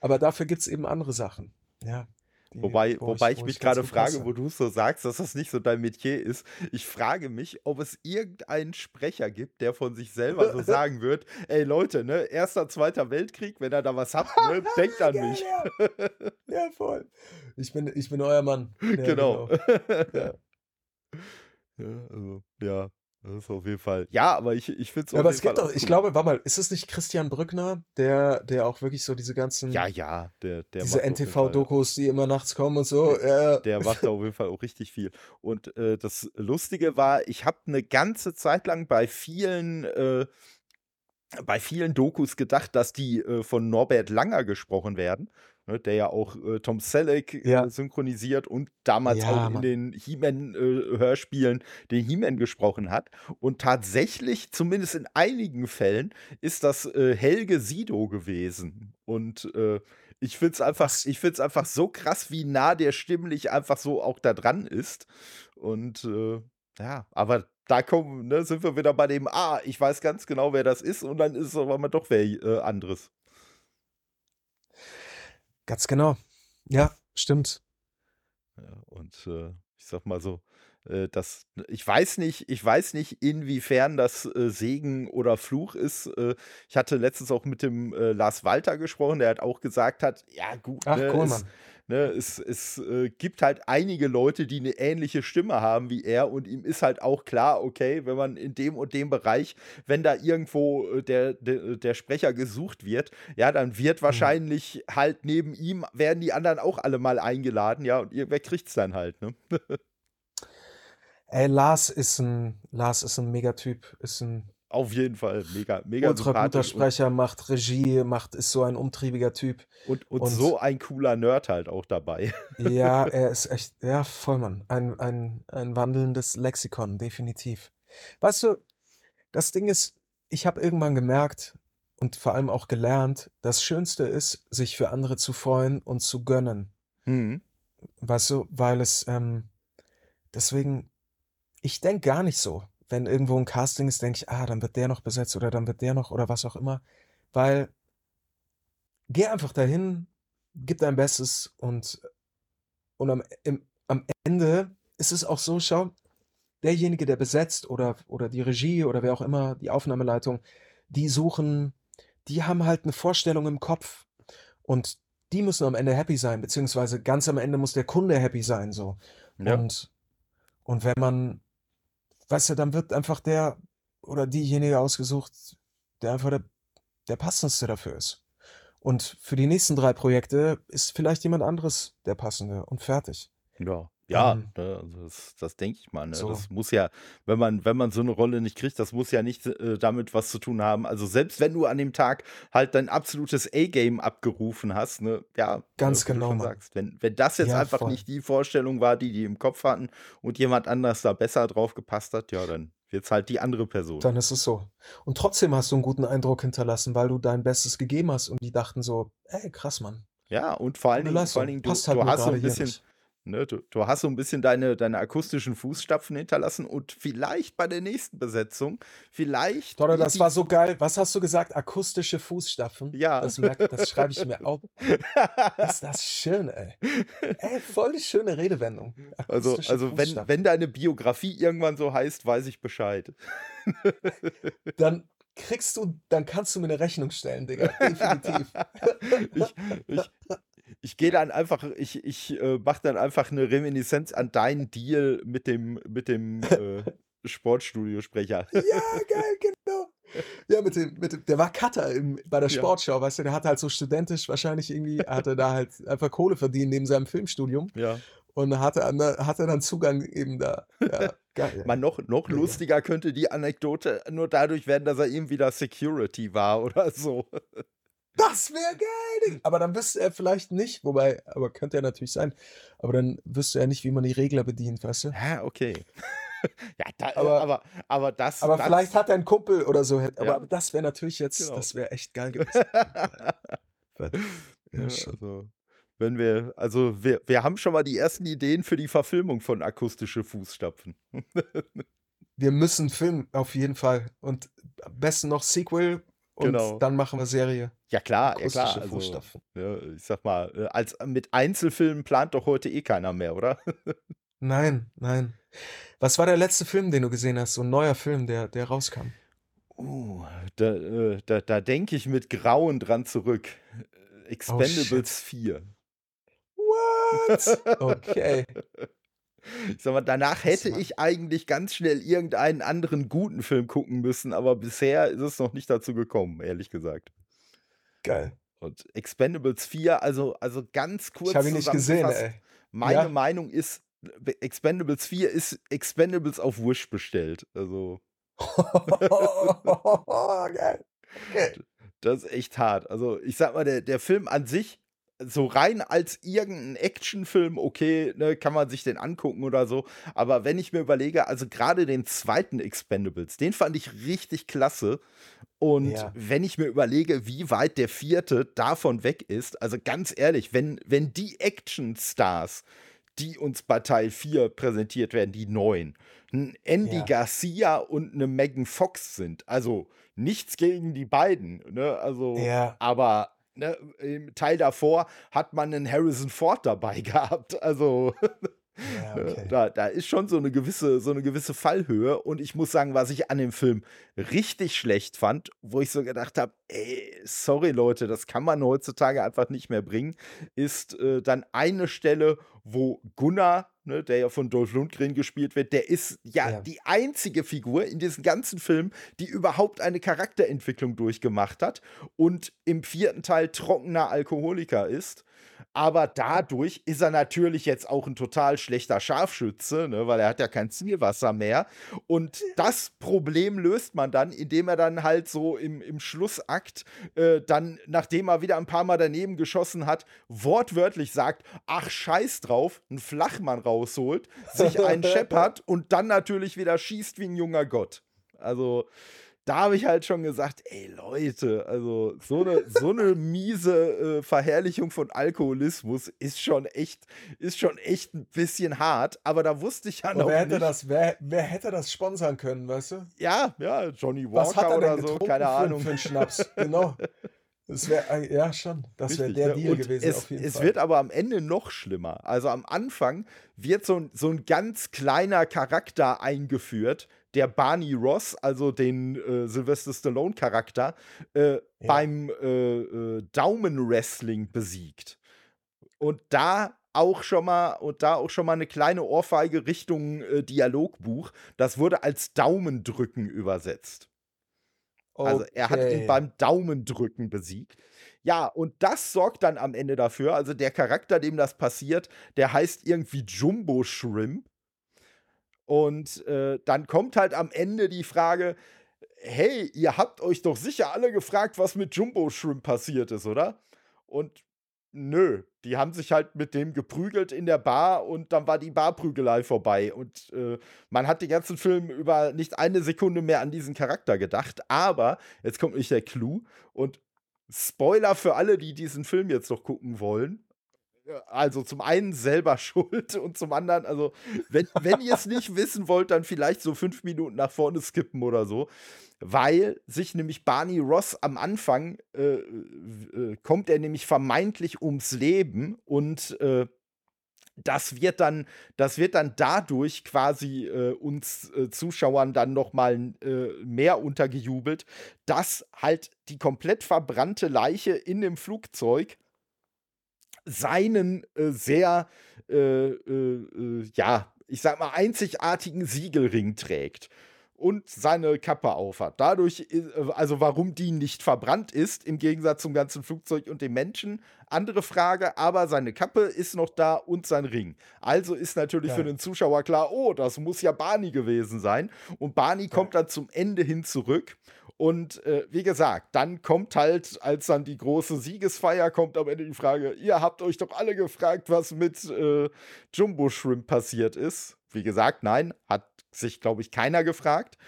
Aber dafür gibt's eben andere Sachen, ja, die Wobei wo wobei ich ich mich gut frage, wo du so sagst, dass das nicht so dein Metier ist. Ich frage mich, ob es irgendeinen Sprecher gibt, der von sich selber so sagen wird: „Ey Leute, ne, Erster, Zweiter Weltkrieg, wenn ihr da was habt, ne, denkt an Geil, mich.“ ja. Ja, voll. Ich bin ich bin euer Mann. Ja, Genau. genau. Ja. Ja, also, ja, das ist auf jeden Fall ja, aber ich ich finde es Ja, aber es Fall gibt auch doch ich glaube, warte mal, ist es nicht Christian Brückner, der der auch wirklich so diese Ja, ganzen ja, der der diese NTV-Dokus, die immer nachts kommen und so? Ja, ja. der macht da auf jeden Fall auch richtig viel. Und, äh, das Lustige war, ich habe 'ne ganze Zeit lang bei vielen äh, bei vielen Dokus gedacht, dass die, äh, von Norbert Langer gesprochen werden, ne, der ja auch, äh, Tom Selleck, äh, Ja. synchronisiert und damals auch Ja, in Mann. den He-Man, äh, den He-Man gesprochen hat. Und tatsächlich, zumindest in einigen Fällen, ist das, äh, Helge Sido gewesen. Und, äh, ich finde es einfach ich einfach so krass, wie nah der stimmlich einfach so auch da dran ist. Und, äh, ja, aber da kommen ne, sind wir wieder bei dem: „Ah, ich weiß ganz genau, wer das ist“, und dann ist es einmal doch wer äh, anderes. Ganz genau. Ja, stimmt. Ja, und, äh, ich sage mal so, äh, das ich weiß nicht ich weiß nicht, inwiefern das, äh, Segen oder Fluch ist. Äh, ich hatte letztens auch mit dem, äh, Lars Walter gesprochen, der halt auch gesagt hat: „Ja gut, Ach, ne, cool, Mann. Ne, es es, äh, gibt halt einige Leute, die 'ne ähnliche Stimme haben wie er und ihm ist halt auch klar, okay, wenn man in dem und dem Bereich wenn da irgendwo, äh, der de der Sprecher gesucht wird, ja, dann wird Mhm. wahrscheinlich halt neben ihm werden die anderen auch alle mal eingeladen, ja, und irgendwer kriegt's dann halt, ne?“ Ey, Lars ist 'n Lars ist 'n Megatyp, ist 'n Auf jeden Fall mega mega ultra guter Sprecher, macht Regie, macht ist so ein umtriebiger Typ und und und so ein cooler Nerd halt auch dabei. Ja, er ist echt ja, voll, Mann. Ein ein ein wandelndes Lexikon, definitiv. Weißt du, das Ding ist, ich habe irgendwann gemerkt und vor allem auch gelernt, das Schönste ist, sich für andere zu freuen und zu gönnen. Mhm. Weißt du, weil es, ähm deswegen ich denke gar nicht so. Wenn irgendwo 'n Casting ist, denke ich: „Ah, dann wird der noch besetzt oder dann wird der noch“ oder was auch immer, weil geh einfach dahin, gib dein Bestes und und am im am Ende ist es auch so, schau, derjenige, der besetzt oder oder die Regie oder wer auch immer, die Aufnahmeleitung, die suchen die haben halt 'ne Vorstellung im Kopf und die müssen am Ende happy sein, beziehungsweise ganz am Ende muss der Kunde happy sein so. Ja. Und und wenn man weißt du, dann wird einfach der oder diejenige ausgesucht, der einfach der der Passendste dafür ist. Und für die nächsten drei Projekte ist vielleicht jemand anderes der passende und fertig. Ja. Ja, Ähm, ne, also das, das denke ich mal. Ne? so. Das muss ja, wenn man, wenn man so eine Rolle nicht kriegt, das muss ja nicht äh, damit was zu tun haben. Also selbst wenn du an dem Tag halt dein absolutes A-Game abgerufen hast, ne, ja, Ganz du genau, sagst, wenn, wenn das jetzt Ja, einfach voll. nicht die Vorstellung war, die die im Kopf hatten und jemand anders da besser drauf gepasst hat, ja, dann wird's halt die andere Person. Dann ist es so. Und trotzdem hast du einen guten Eindruck hinterlassen, weil du dein Bestes gegeben hast und die dachten so: „Ey, krass, Mann. Ja, und vor allen Dingen, vor allen. Dingen, du, halt du hast so ein bisschen, nicht.“ Ne, du, du hast so ein bisschen deine, deine akustischen Fußstapfen hinterlassen und vielleicht bei der nächsten Besetzung, vielleicht wird das war so geil. Was hast du gesagt? Akustische Fußstapfen? ja. Das merke das schreibe ich mir auf. Ist das schön, ey. Ey, voll die schöne Redewendung. Also, Akustische also wenn, Fußstapfen. wenn deine Biografie irgendwann so heißt, weiß ich Bescheid. Dann kriegst du dann kannst du mir 'ne Rechnung stellen, Digga, definitiv. Ich, ich, ich gehe dann einfach, ich, ich äh, mache dann einfach eine Reminiszenz an deinen Deal mit dem, mit dem äh, Sportstudiosprecher. Ja, geil, genau. Ja, mit dem mit dem der war Cutter im bei der Ja. Sportschau, weißt du, der hat halt so studentisch wahrscheinlich irgendwie hatte da halt einfach Kohle verdient neben seinem Filmstudium Ja. und hatte der hatte dann Zugang eben da. Ja, geil. Man, noch, noch Mega. lustiger könnte die Anekdote nur dadurch werden, dass er irgendwie da Security war oder so. Das wäre geil. Aber dann wüsste er vielleicht nicht, wobei aber könnte er natürlich sein, aber dann wüsste er nicht, wie man die Regler bedient, weißt du? Ja, okay. ja, da, Aber- aber, aber das. Aber das, vielleicht hat er einen Kumpel oder so, hätt- Ja. aber das wäre natürlich jetzt Genau. das wäre echt geil gewesen. ja, Ja, also, wenn wir, also wir, wir haben schon mal die ersten Ideen für die Verfilmung von akustische Fußstapfen. Wir müssen filmen, auf jeden Fall. Und am besten noch Sequel und Genau. dann machen wir Serie. Ja klar, ja klar. Also, ja, ich sag mal, äh, als mit Einzelfilmen plant doch heute eh keiner mehr, oder? Nein, nein. Was war der letzte Film, den du gesehen hast? So ein neuer Film, der, der rauskam. Uh, da, äh, da, da denke ich mit Grauen dran zurück. Äh, Expendables 4. What? Okay. Ich sag mal, danach hätte ich eigentlich ganz schnell irgendeinen anderen guten Film gucken müssen, aber bisher ist es noch nicht dazu gekommen, ehrlich gesagt. Geil. Und Expendables 4, also, also ganz kurz Ich habe ihn nicht gesehen, ey. Meine Ja? Meinung ist, Expendables 4 ist Expendables auf Wish bestellt. Also, Geil. Okay. das ist echt hart. Also, ich sag mal, der, der Film an sich, so rein als irgendein Actionfilm, okay, ne, kann man sich den angucken oder so. Aber wenn ich mir überlege, also gerade den zweiten Expendables, den fand ich richtig klasse. Und Ja. wenn ich mir überlege, wie weit der vierte davon weg ist, also ganz ehrlich, wenn, wenn die Actionstars, die uns bei Teil 4 präsentiert werden, die neuen, ein Andy Ja. Garcia und eine Megan Fox sind, also nichts gegen die beiden, ne? Also, Ja. aber ne, im Teil davor hat man einen Harrison Ford dabei gehabt. Also Ja, ne, okay. da, da ist schon so eine gewisse, so eine gewisse Fallhöhe. Und ich muss sagen, was ich an dem Film richtig schlecht fand, wo ich so gedacht habe, ey, sorry Leute, das kann man heutzutage einfach nicht mehr bringen, ist äh, dann eine Stelle, wo Gunnar, ne, der ja von Dolph Lundgren gespielt wird, der ist ja, Ja. die einzige Figur in diesem ganzen Film, die überhaupt eine Charakterentwicklung durchgemacht hat und im vierten Teil trockener Alkoholiker ist. Aber dadurch ist er natürlich jetzt auch ein total schlechter Scharfschütze, ne, weil er hat ja kein Zielwasser mehr. Und das Problem löst man dann, indem er dann halt so im, im Schlussakt äh, dann, nachdem er wieder ein paar Mal daneben geschossen hat, wortwörtlich sagt, ach scheiß drauf, einen Flachmann rausholt, sich einen scheppert und dann natürlich wieder schießt wie ein junger Gott. Also da habe ich halt schon gesagt, ey Leute, also so eine, so eine miese äh, Verherrlichung von Alkoholismus ist schon echt, ist schon echt ein bisschen hart. Aber da wusste ich ja noch wer hätte nicht. das, wer, wer hätte das sponsern können, weißt du? Ja, ja, Johnny Was hat Walker er denn oder so, keine für, Ahnung. für einen Schnaps? Genau. Das wäre, ja schon, das wäre der ne? Deal Und gewesen es, auf jeden es wird aber am Ende noch schlimmer. Also am Anfang wird so ein, so ein ganz kleiner Charakter eingeführt, der Barney Ross, also den äh, Sylvester Stallone-Charakter, äh, beim äh, äh, Daumenwrestling besiegt. Und da auch schon mal und da auch schon mal eine kleine Ohrfeige Richtung äh, Dialogbuch. Das wurde als Daumendrücken übersetzt. Also er hat ihn Okay. beim Daumendrücken besiegt. Ja, und das sorgt dann am Ende dafür, also der Charakter, dem das passiert, der heißt irgendwie Jumbo Shrimp. Und äh, dann kommt halt am Ende die Frage, hey, ihr habt euch doch sicher alle gefragt, was mit Jumbo Shrimp passiert ist, oder? Und nö, die haben sich halt mit dem geprügelt in der Bar und dann war die Barprügelei vorbei. Und äh, man hat den ganzen Film über nicht eine Sekunde mehr an diesen Charakter gedacht. Aber jetzt kommt nicht der Clou und Spoiler für alle, die diesen Film jetzt noch gucken wollen. Also zum einen selber schuld und zum anderen, also wenn, wenn ihr es nicht wissen wollt, dann vielleicht so fünf Minuten nach vorne skippen oder so. Weil sich nämlich Barney Ross am Anfang äh, äh, kommt er nämlich vermeintlich ums Leben und äh, das wird dann, das wird dann dadurch quasi äh, uns äh, Zuschauern dann noch mal äh, mehr untergejubelt, dass halt die komplett verbrannte Leiche in dem Flugzeug seinen äh, sehr, äh, äh, äh, ja, ich sag mal, einzigartigen Siegelring trägt und seine Kappe aufhat. Dadurch, also warum die nicht verbrannt ist, im Gegensatz zum ganzen Flugzeug und dem Menschen, andere Frage, aber seine Kappe ist noch da und sein Ring. Also ist natürlich Ja. für den Zuschauer klar, oh, das muss ja Barney gewesen sein. Und Barney kommt dann zum Ende hin zurück. Und äh, wie gesagt, dann kommt halt, als dann die große Siegesfeier kommt, am Ende die Frage, ihr habt euch doch alle gefragt, was mit äh, Jumbo Shrimp passiert ist. Wie gesagt, nein, hat sich, glaube ich, keiner gefragt.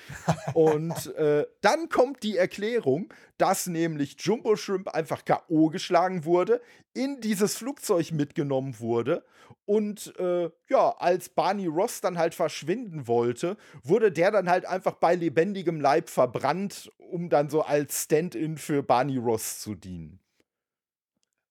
Und äh, dann kommt die Erklärung, dass nämlich Jumbo Shrimp einfach K.O. geschlagen wurde, in dieses Flugzeug mitgenommen wurde. Und äh, ja, als Barney Ross dann halt verschwinden wollte, wurde der dann halt einfach bei lebendigem Leib verbrannt, um dann so als Stand-in für Barney Ross zu dienen.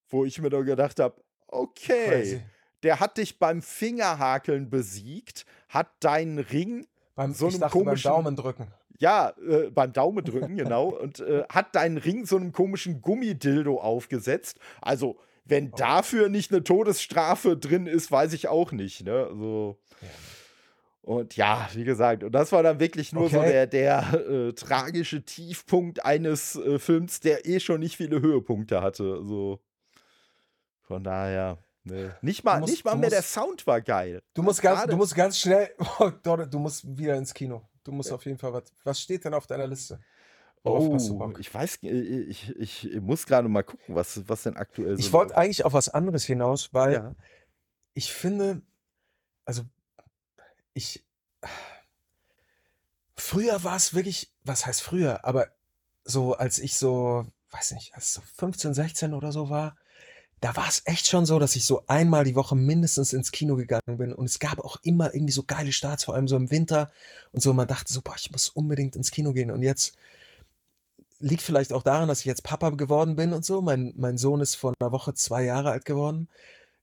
Wo ich mir dann gedacht habe, okay, Crazy. der hat dich beim Fingerhakeln besiegt, hat deinen Ring Beim, so einem dachte beim komischen- Daumen drücken. ja, äh, beim Daumen drücken, genau. Und äh, hat deinen Ring so einem komischen Gummidildo aufgesetzt. Also, wenn Oh. dafür nicht eine Todesstrafe drin ist, weiß ich auch nicht. Ne? Also, und ja, wie gesagt, und das war dann wirklich nur so Okay. der, der äh, tragische Tiefpunkt eines äh, Films, der eh schon nicht viele Höhepunkte hatte. So. Von daher. Ne. Nicht mal, musst- nicht mal mehr der musst- Sound war geil. Du musst ganz, Gerade- du musst ganz schnell, oh, du musst wieder ins Kino. Du musst auf jeden Fall was. Was steht denn auf deiner Liste? Oh, ich weiß, äh, ich, ich, ich muss gerade mal gucken, was, was denn aktuell so Ich wollte eigentlich auf was anderes hinaus, weil Ja. ich finde, also ich früher war es wirklich, was heißt früher, aber so als ich so, weiß nicht, als ich so 15, 16 oder so war, da war es echt schon so, dass ich so einmal die Woche mindestens ins Kino gegangen bin und es gab auch immer irgendwie so geile Starts, vor allem so im Winter und so, man dachte so, boah, ich muss unbedingt ins Kino gehen und jetzt liegt vielleicht auch daran, dass ich jetzt Papa geworden bin und so. Mein, mein Sohn ist vor einer Woche zwei Jahre alt geworden.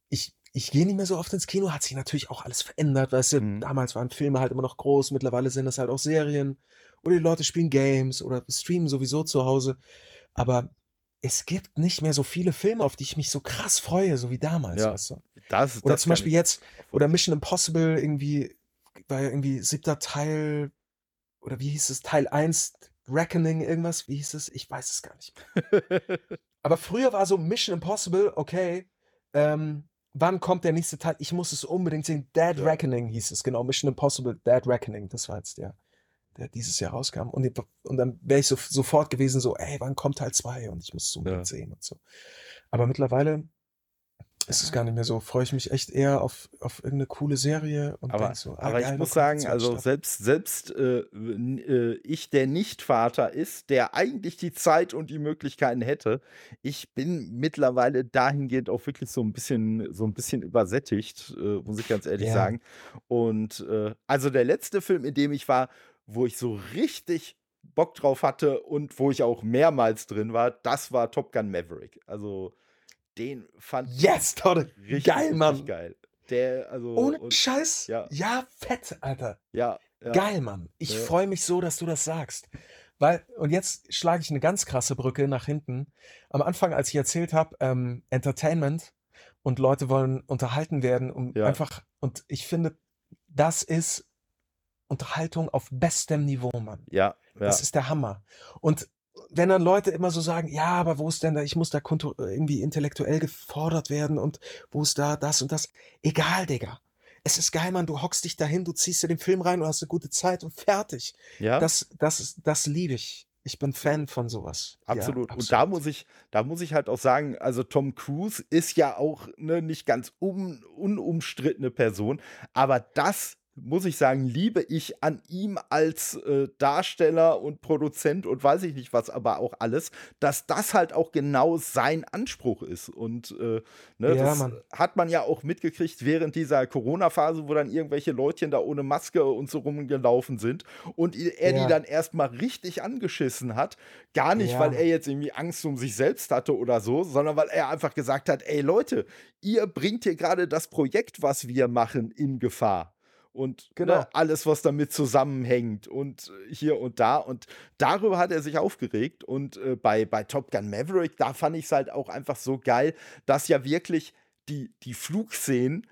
Ich, ich gehe nicht mehr so oft ins Kino, hat sich natürlich auch alles verändert, weißt du, Mhm. damals waren Filme halt immer noch groß, mittlerweile sind das halt auch Serien oder die Leute spielen Games oder streamen sowieso zu Hause. Aber es gibt nicht mehr so viele Filme, auf die ich mich so krass freue, so wie damals, Ja. weißt du. Das, Oder das zum Beispiel jetzt, oder Mission Impossible irgendwie, war ja irgendwie siebter Teil, oder wie hieß es, Teil 1, Reckoning, irgendwas, wie hieß es? Ich weiß es gar nicht. Aber früher war so Mission Impossible, okay, ähm, wann kommt der nächste Teil? Ich muss es unbedingt sehen. Dead Ja. Reckoning hieß es, genau, Mission Impossible, Dead Reckoning, das war jetzt der, der dieses Jahr rauskam. Und, und dann wäre ich so, sofort gewesen, so, ey, wann kommt Teil 2? Und ich muss es unbedingt sehen und so. Aber mittlerweile ist es gar nicht mehr so. Freue ich mich echt eher auf, auf irgendeine coole Serie und Aber, so, ah, aber geil, ich muss sagen, also selbst, selbst äh, äh, ich, der nicht Vater ist, der eigentlich die Zeit und die Möglichkeiten hätte, ich bin mittlerweile dahingehend auch wirklich so ein bisschen, so ein bisschen übersättigt, äh, muss ich ganz ehrlich Ja. sagen. Und äh, also der letzte Film, in dem ich war, wo ich so richtig Bock drauf hatte und wo ich auch mehrmals drin war, das war Top Gun Maverick. Also den fand ich Yes, Todd, richtig, geil, richtig Mann. geil. Der, also, Ohne und, Scheiß. ja. Ja. fett, Alter. ja, ja. Geil, Mann. Ich Ja. freue mich so, dass du das sagst. Weil, und jetzt schlage ich eine ganz krasse Brücke nach hinten. Am Anfang, als ich erzählt habe, ähm, Entertainment und Leute wollen unterhalten werden, um einfach, und ich finde, das ist Unterhaltung auf bestem Niveau, Mann. Ja, ja. Das ist der Hammer. Und wenn dann Leute immer so sagen, ja, aber wo ist denn da, ich muss da irgendwie intellektuell gefordert werden und wo ist da das und das. Egal, Digga. Es ist geil, Mann, du hockst dich dahin, du ziehst dir den Film rein und hast eine gute Zeit und fertig. Ja. Das, das, das liebe ich. Ich bin Fan von sowas. Absolut. Ja, absolut. Und da muss ich, da muss ich halt auch sagen, also Tom Cruise ist ja auch eine nicht ganz un, unumstrittene Person, aber das muss ich sagen, liebe ich an ihm als äh, Darsteller und Produzent und weiß ich nicht was, aber auch alles, dass das halt auch genau sein Anspruch ist. Und äh, ne, ja, das Mann. hat man ja auch mitgekriegt während dieser Corona-Phase, wo dann irgendwelche Leutchen da ohne Maske und so rumgelaufen sind und er ja. die dann erstmal richtig angeschissen hat. Gar nicht, ja. weil er jetzt irgendwie Angst um sich selbst hatte oder so, sondern weil er einfach gesagt hat, ey Leute, ihr bringt hier gerade das Projekt, was wir machen, in Gefahr und ne, genau. ne, alles, was damit zusammenhängt und äh, hier und da. Und darüber hat er sich aufgeregt. Und äh, bei, bei Top Gun Maverick, da fand ich es halt auch einfach so geil, dass ja wirklich die, die Flugszenen,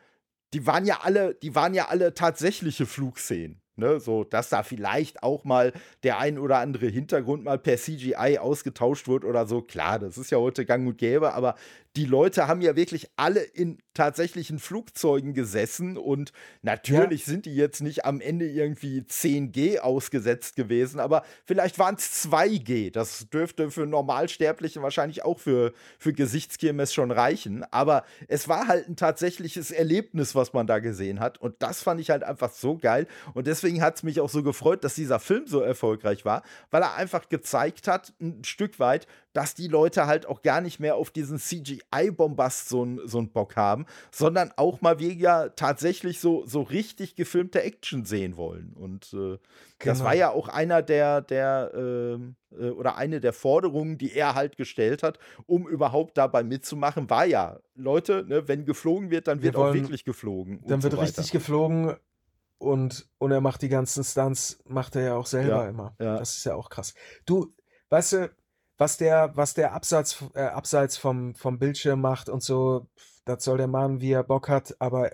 die waren ja alle, die waren ja alle tatsächliche Flugszenen. Ne, so, dass da vielleicht auch mal der ein oder andere Hintergrund mal per CGI ausgetauscht wird oder so. Klar, das ist ja heute gang und gäbe, aber die Leute haben ja wirklich alle in tatsächlichen Flugzeugen gesessen und natürlich ja. sind die jetzt nicht am Ende irgendwie 10G ausgesetzt gewesen, aber vielleicht waren es 2G. Das dürfte für Normalsterbliche wahrscheinlich auch für, für Gesichtskirmes schon reichen. Aber es war halt ein tatsächliches Erlebnis, was man da gesehen hat. Und das fand ich halt einfach so geil. Und deswegen hat es mich auch so gefreut, dass dieser Film so erfolgreich war, weil er einfach gezeigt hat, ein Stück weit, dass die Leute halt auch gar nicht mehr auf diesen CGI-Bombast so einen so Bock haben, sondern auch mal wieder tatsächlich so, so richtig gefilmte Action sehen wollen. Und äh, genau. das war ja auch einer der, der ähm, äh, oder eine der Forderungen, die er halt gestellt hat, um überhaupt dabei mitzumachen, war ja, Leute, ne, wenn geflogen wird, dann wird wollen, auch wirklich geflogen. Dann wird so richtig geflogen und, und er macht die ganzen Stunts, macht er ja auch selber ja, immer. Ja. Das ist ja auch krass. Du, weißt du, was der, was der Absatz, äh, abseits vom, vom Bildschirm macht und so, das soll der machen, wie er Bock hat. Aber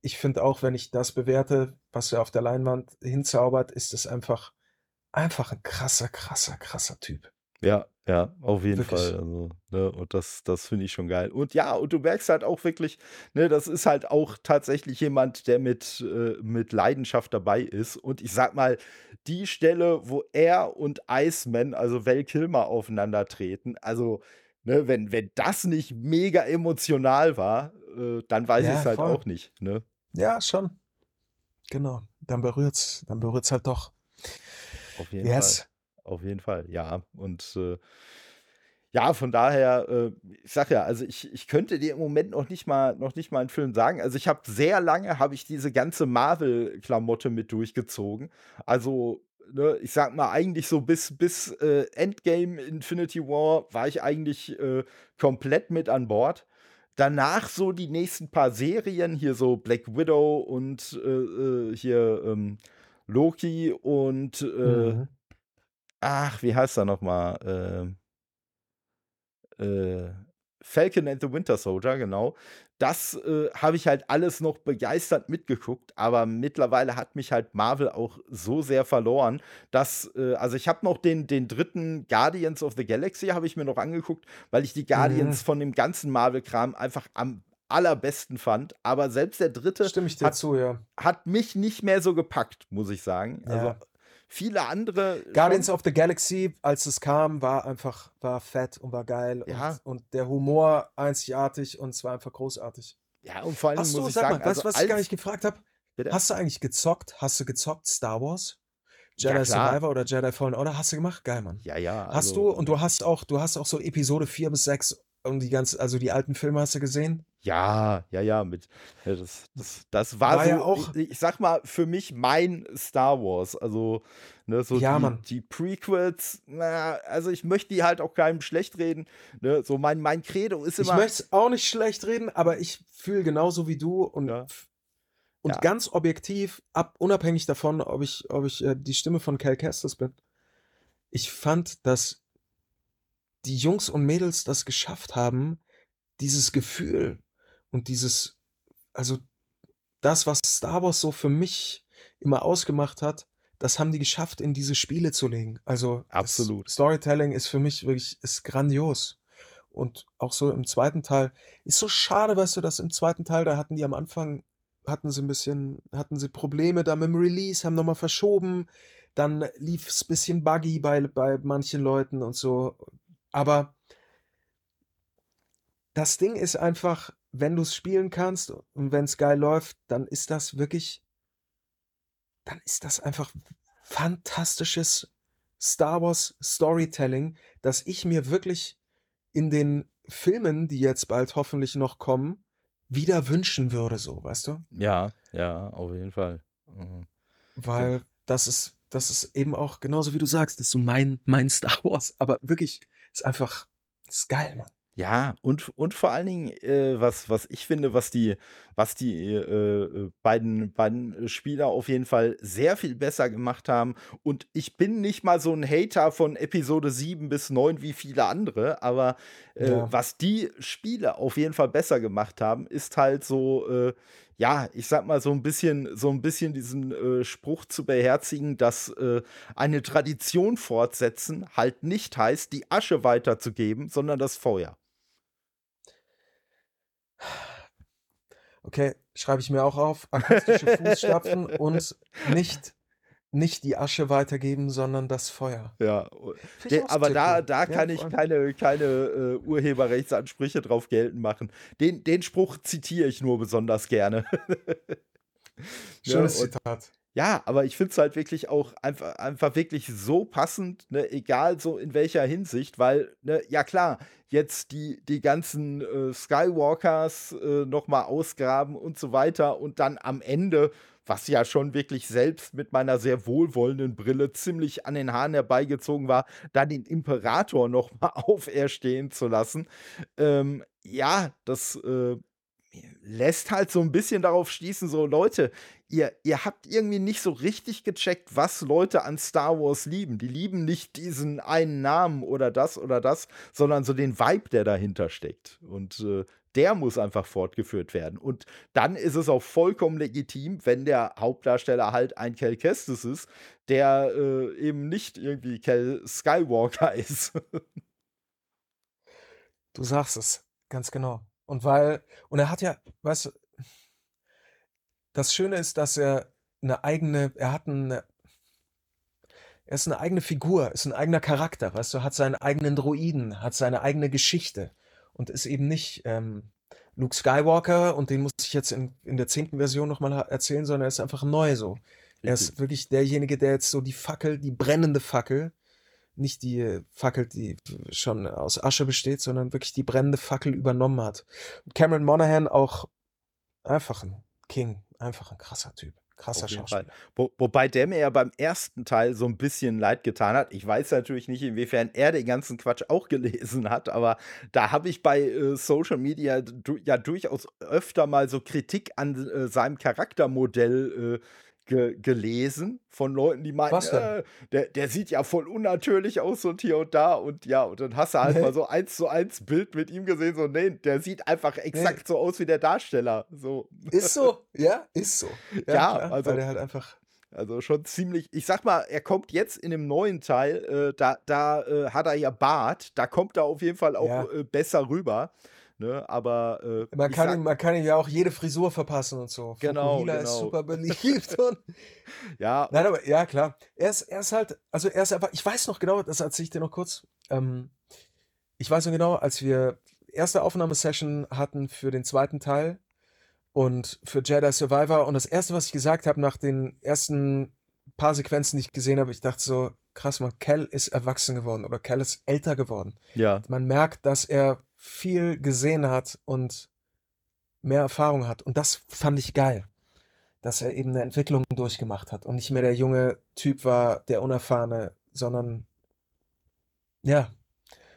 ich finde auch, wenn ich das bewerte, was er auf der Leinwand hinzaubert, ist es einfach, einfach ein krasser, krasser, krasser Typ. Ja, ja, auf jeden wirklich. Fall. Also, ne, und das, das finde ich schon geil. Und ja, und du merkst halt auch wirklich, ne, das ist halt auch tatsächlich jemand, der mit, äh, mit Leidenschaft dabei ist. Und ich sag mal, die Stelle, wo er und Iceman, also Val Kilmer, aufeinandertreten, also, ne, wenn, wenn das nicht mega emotional war, äh, dann weiß ja, ich es halt voll. auch nicht. Ne? Ja, schon. Genau. Dann berührt's, dann berührt's halt doch. Auf jeden yes. Fall. Auf jeden Fall, ja. Und äh, ja, von daher, äh, ich sag ja, also ich, ich könnte dir im Moment noch nicht mal noch nicht mal einen Film sagen. Also ich habe sehr lange habe ich diese ganze Marvel-Klamotte mit durchgezogen. Also ne, ich sag mal eigentlich so bis bis äh, Endgame Infinity War war ich eigentlich äh, komplett mit an Bord. Danach so die nächsten paar Serien hier so Black Widow und äh, äh, hier ähm, Loki und mhm ach, wie heißt er nochmal? Äh, äh, Falcon and the Winter Soldier, genau. Das äh, habe ich halt alles noch begeistert mitgeguckt, aber mittlerweile hat mich halt Marvel auch so sehr verloren, dass, äh, also ich habe noch den, den dritten Guardians of the Galaxy, habe ich mir noch angeguckt, weil ich die Guardians mhm. von dem ganzen Marvel-Kram einfach am allerbesten fand. Aber selbst der dritte hat, zu, ja. hat, mich nicht mehr so gepackt, muss ich sagen. Ja. Also viele andere. Guardians of the Galaxy, als es kam, war einfach war fett und war geil. Ja. Und, und der Humor einzigartig und es war einfach großartig. Ja, und vor allem Hast muss du, ich sagen, mal, also du, was ich gar nicht gefragt habe? Hast du eigentlich gezockt? Hast du gezockt Star Wars? Jedi ja, Survivor oder Jedi Fallen Order hast du gemacht? Geil, Mann. Ja, ja. Hast also, du und du hast auch, du hast auch so Episode 4 bis 6 und die ganze, also die alten Filme hast du gesehen? Ja, ja, ja, mit ja, das, das, das war, war so, ja auch, ich, ich, sag mal, für mich mein Star Wars. Also, ne, so ja, die, Mann. die Prequels, na, also ich möchte die halt auch keinem schlecht reden. Ne, so mein, mein Credo ist immer. Ich möchte es auch nicht schlecht reden, aber ich fühle genauso wie du und, ja. und ja. ganz objektiv, ab, unabhängig davon, ob ich, ob ich äh, die Stimme von Cal Kestis bin. Ich fand, dass die Jungs und Mädels das geschafft haben, dieses Gefühl und dieses, also das, was Star Wars so für mich immer ausgemacht hat, das haben die geschafft, in diese Spiele zu legen. Also, Absolut. Storytelling ist für mich wirklich ist grandios. Und auch so im zweiten Teil ist so schade, weißt du, dass im zweiten Teil, da hatten die am Anfang hatten sie 'n bisschen hatten sie Probleme da mit'm Release, haben noch mal verschoben. Dann lief's bisschen buggy bei bei manchen Leuten und so. Aber das Ding ist einfach, wenn du's spielen kannst und wenn's geil läuft, dann ist das wirklich dann ist das einfach fantastisches Star Wars Storytelling, das ich mir wirklich in den Filmen, die jetzt bald hoffentlich noch kommen, wieder wünschen würde so, weißt du? Ja, ja, auf jeden Fall. Mhm. Weil das ist das ist eben auch genauso wie du sagst, das ist so mein mein Star Wars, aber wirklich, ist einfach ist geil, Mann. Ja, und und vor allen Dingen, äh, was was ich finde, was die was die, äh, äh, beiden beiden Spieler auf jeden Fall sehr viel besser gemacht haben. Und ich bin nicht mal so 'n Hater von Episode 7 bis 9 wie viele andere, aber, äh, Ja. was die Spiele auf jeden Fall besser gemacht haben, ist halt so, äh, ja, ich sage mal, so 'n bisschen so 'n bisschen diesen, äh, Spruch zu beherzigen, dass, äh, eine Tradition fortsetzen halt nicht heißt, die Asche weiterzugeben, sondern das Feuer. Okay, schreibe ich mir auch auf. Akustische Fußstapfen und nicht nicht die Asche weitergeben, sondern das Feuer. Ja, auch aber da da Ja, kann vor ich keine keine, äh, Urheberrechtsansprüche drauf geltend machen. Den den Spruch zitiere ich nur besonders gerne. Ne, Schönes und Zitat. Ja, aber ich finde es halt wirklich auch einfach einfach wirklich so passend, ne, egal so in welcher Hinsicht, weil, ne, ja klar, jetzt die die ganzen, äh, Skywalkers, äh, noch mal ausgraben und so weiter und dann am Ende, was ja schon wirklich selbst mit meiner sehr wohlwollenden Brille ziemlich an den Haaren herbeigezogen war, dann den Imperator noch mal auferstehen zu lassen. Ähm, ja, das, äh, lässt halt so 'n bisschen darauf schließen, so: „Leute, ihr ihr habt irgendwie nicht so richtig gecheckt, was Leute an Star Wars lieben.“ Die lieben nicht diesen einen Namen oder das oder das, sondern so den Vibe, der dahinter steckt. Und, äh, der muss einfach fortgeführt werden. Und dann ist es auch vollkommen legitim, wenn der Hauptdarsteller halt ein Cal Kestis ist, der, äh, eben nicht irgendwie Cal Skywalker ist. Du sagst es, ganz genau. Und weil und er hat ja weißt du das Schöne ist, dass er 'ne eigene er hat 'ne er ist 'ne eigene Figur, ist 'n eigener Charakter, weißt du, hat seinen eigenen Droiden, hat seine eigene Geschichte und ist eben nicht, ähm, Luke Skywalker und den muss ich jetzt in in der 10. Version noch mal ha erzählen, sondern er ist einfach neu so. Er ist wirklich derjenige, der jetzt so die Fackel die brennende Fackel nicht die Fackel, die schon aus Asche besteht, sondern wirklich die brennende Fackel übernommen hat. Cameron Monaghan auch einfach 'n King, einfach 'n krasser Typ, krasser. Schauspieler. Wo wobei der mir ja beim ersten Teil so 'n bisschen leid getan hat. Ich weiß natürlich nicht, inwiefern er den ganzen Quatsch auch gelesen hat, aber da habe ich bei, äh, Social Media du ja durchaus öfter mal so Kritik an, äh, seinem Charaktermodell, äh, ge gelesen von Leuten, die meinten? „Äh, der der sieht ja voll unnatürlich aus und hier und da“ und ja, und dann hast du halt mal Ne. so Eins-zu-eins Bild mit ihm gesehen, so, ne, der sieht einfach exakt so aus wie der Darsteller, so. Ist so, ja, ist so. Ja, Ja, also weil der halt einfach also schon ziemlich ich sage mal, er kommt jetzt in dem neuen Teil, äh, da da, äh, hat er ja Bart, da kommt er auf jeden Fall auch, Ja. äh, besser rüber, ne? Aber, äh, Man kann sage ihm man kann ihm ja auch jede Frisur verpassen und so. Genau, Fukuhila ist genau. super beliebt und Ja, Nein, aber ja klar. Er ist er ist halt also, er ist einfach ich weiß noch genau, das erzähle ich dir noch kurz. Ähm, ich weiß noch genau, als wir erste Aufnahmesession hatten für den zweiten Teil und für Jedi Survivor und das Erste, was ich gesagt habe nach den ersten paar Sequenzen, die ich gesehen habe, ich dachte so: „Krass, Mann, Cal ist erwachsen geworden oder Cal ist älter geworden.“ Ja. Man merkt, dass er viel gesehen hat und mehr Erfahrung hat und das fand ich geil, dass er eben 'ne Entwicklung durchgemacht hat und nicht mehr der junge Typ war, der Unerfahrene, sondern ja,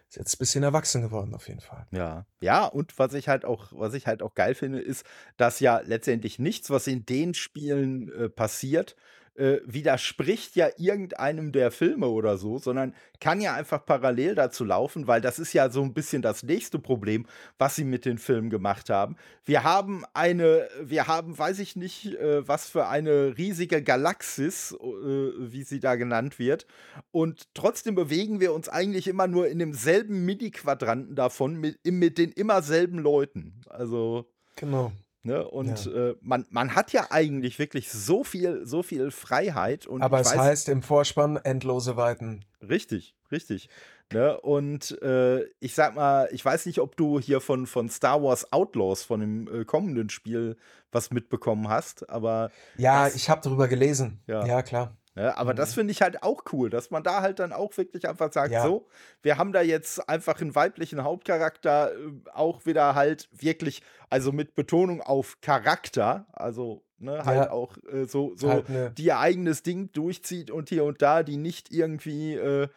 ist jetzt bisschen erwachsen geworden auf jeden Fall. Ja. Ja, und was ich halt auch was ich halt auch geil finde, ist, dass ja letztendlich nichts, was in den Spielen, äh, passiert, äh, widerspricht ja irgendeinem der Filme oder so, sondern kann ja einfach parallel dazu laufen, weil das ist ja so ein bisschen das nächste Problem, was sie mit den Filmen gemacht haben. Wir haben eine, wir haben, weiß ich nicht, äh, was für eine riesige Galaxis, äh, wie sie da genannt wird, und trotzdem bewegen wir uns eigentlich immer nur in demselben Mini-Quadranten davon mit, mit den immer selben Leuten. Also. Genau. Ne? Und ja. äh, man, man hat ja eigentlich wirklich so viel, so viel Freiheit. Und Aber es weiß, heißt im Vorspann endlose Weiten. Richtig, richtig. Ne? Und äh, ich sag mal, ich weiß nicht, ob du hier von, von Star Wars Outlaws, von dem äh, kommenden Spiel, was mitbekommen hast, aber. Ja, ich habe darüber gelesen. Ja, ja klar. Ja, aber mhm. das finde ich halt auch cool, dass man da halt dann auch wirklich einfach sagt, ja. so, wir haben da jetzt einfach einen weiblichen Hauptcharakter, äh, auch wieder halt wirklich, also mit Betonung auf Charakter, also ne, halt ja. auch äh, so, so halt ne. die ihr eigenes Ding durchzieht und hier und da, die nicht irgendwie äh,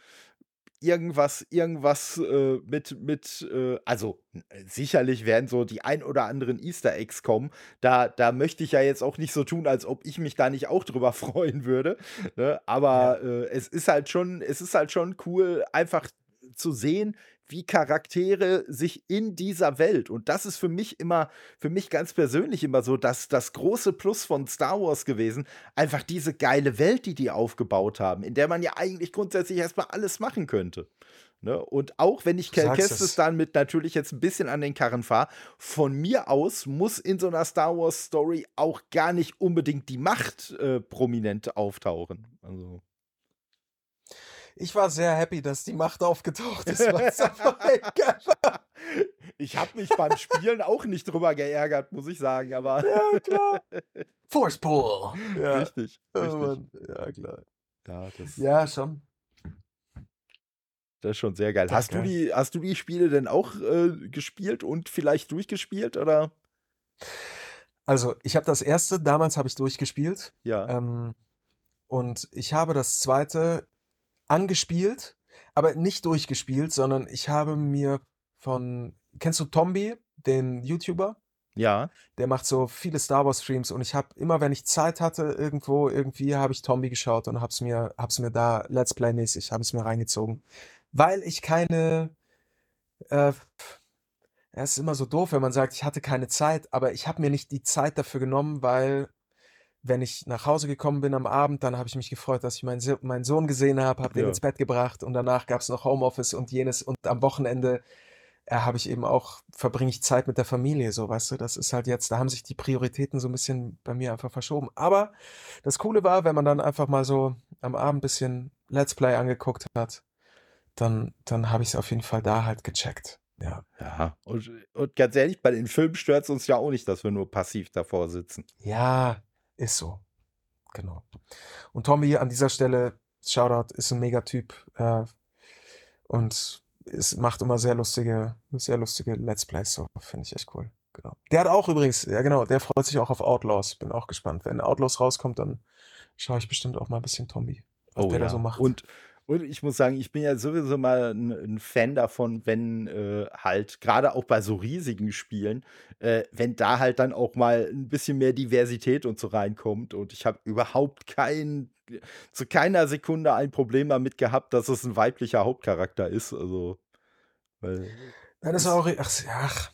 irgendwas, irgendwas äh, mit, mit, äh, also sicherlich werden so die ein oder anderen Easter Eggs kommen. Da, da möchte ich ja jetzt auch nicht so tun, als ob ich mich da nicht auch drüber freuen würde. Ne? Aber ja. äh, es ist halt schon, es ist halt schon cool, einfach zu sehen, wie Charaktere sich in dieser Welt und das ist für mich immer, für mich ganz persönlich immer so, dass das große Plus von Star Wars gewesen, einfach diese geile Welt, die die aufgebaut haben, in der man ja eigentlich grundsätzlich erstmal alles machen könnte. Ne? Und auch wenn ich Cal Kestis dann mit natürlich jetzt ein bisschen an den Karren fahre, von mir aus muss in so einer Star Wars Story auch gar nicht unbedingt die Macht äh, prominent auftauchen. Also. Ich war sehr happy, dass die Macht aufgetaucht ist. ich habe mich beim Spielen auch nicht drüber geärgert, muss ich sagen, aber. Ja, klar. Force Pull. Ja. Richtig. richtig. Oh ja, klar. Ja, das ja, schon. Das ist schon sehr geil. hast, Du die, hast du die Spiele denn auch äh, gespielt und vielleicht durchgespielt, oder? Also, ich habe das erste, damals habe ich durchgespielt. Ja. Ähm, und ich habe das zweite angespielt, aber nicht durchgespielt, sondern ich habe mir von, kennst du Tombi, den YouTuber? Ja. Der macht so viele Star Wars Streams und ich habe immer, wenn ich Zeit hatte, irgendwo, irgendwie habe ich Tombi geschaut und hab's mir, hab's mir da Let's Play mäßig, habe es mir reingezogen. Weil ich keine, äh, es ist immer so doof, wenn man sagt, ich hatte keine Zeit, aber ich habe mir nicht die Zeit dafür genommen, weil wenn ich nach Hause gekommen bin am Abend, dann habe ich mich gefreut, dass ich meinen, so meinen Sohn gesehen habe, habe ja. den ins Bett gebracht und danach gab es noch Homeoffice und jenes und am Wochenende äh, habe ich eben auch, verbringe ich Zeit mit der Familie, so weißt du, das ist halt jetzt, da haben sich die Prioritäten so ein bisschen bei mir einfach verschoben. Aber das Coole war, wenn man dann einfach mal so am Abend ein bisschen Let's Play angeguckt hat, dann, dann habe ich es auf jeden Fall da halt gecheckt. Ja. Ja, und, und ganz ehrlich, bei den Filmen stört es uns ja auch nicht, dass wir nur passiv davor sitzen. Ja, ist so. Genau. Und Tommy an dieser Stelle, Shoutout, ist ein Megatyp äh, und es macht immer sehr lustige, sehr lustige Let's Plays, so finde ich echt cool. Genau. Der hat auch übrigens, ja genau, der freut sich auch auf Outlaws. Bin auch gespannt. Wenn Outlaws rauskommt, dann schaue ich bestimmt auch mal ein bisschen Tommy, was oh, der ja. da so macht. Und und ich muss sagen, ich bin ja sowieso mal ein, ein Fan davon, wenn äh, halt, gerade auch bei so riesigen Spielen, äh, wenn da halt dann auch mal ein bisschen mehr Diversität und so reinkommt. Und ich habe überhaupt kein, zu keiner Sekunde ein Problem damit gehabt, dass es ein weiblicher Hauptcharakter ist. Also, weil. Ja, das ist auch. Ach, ach.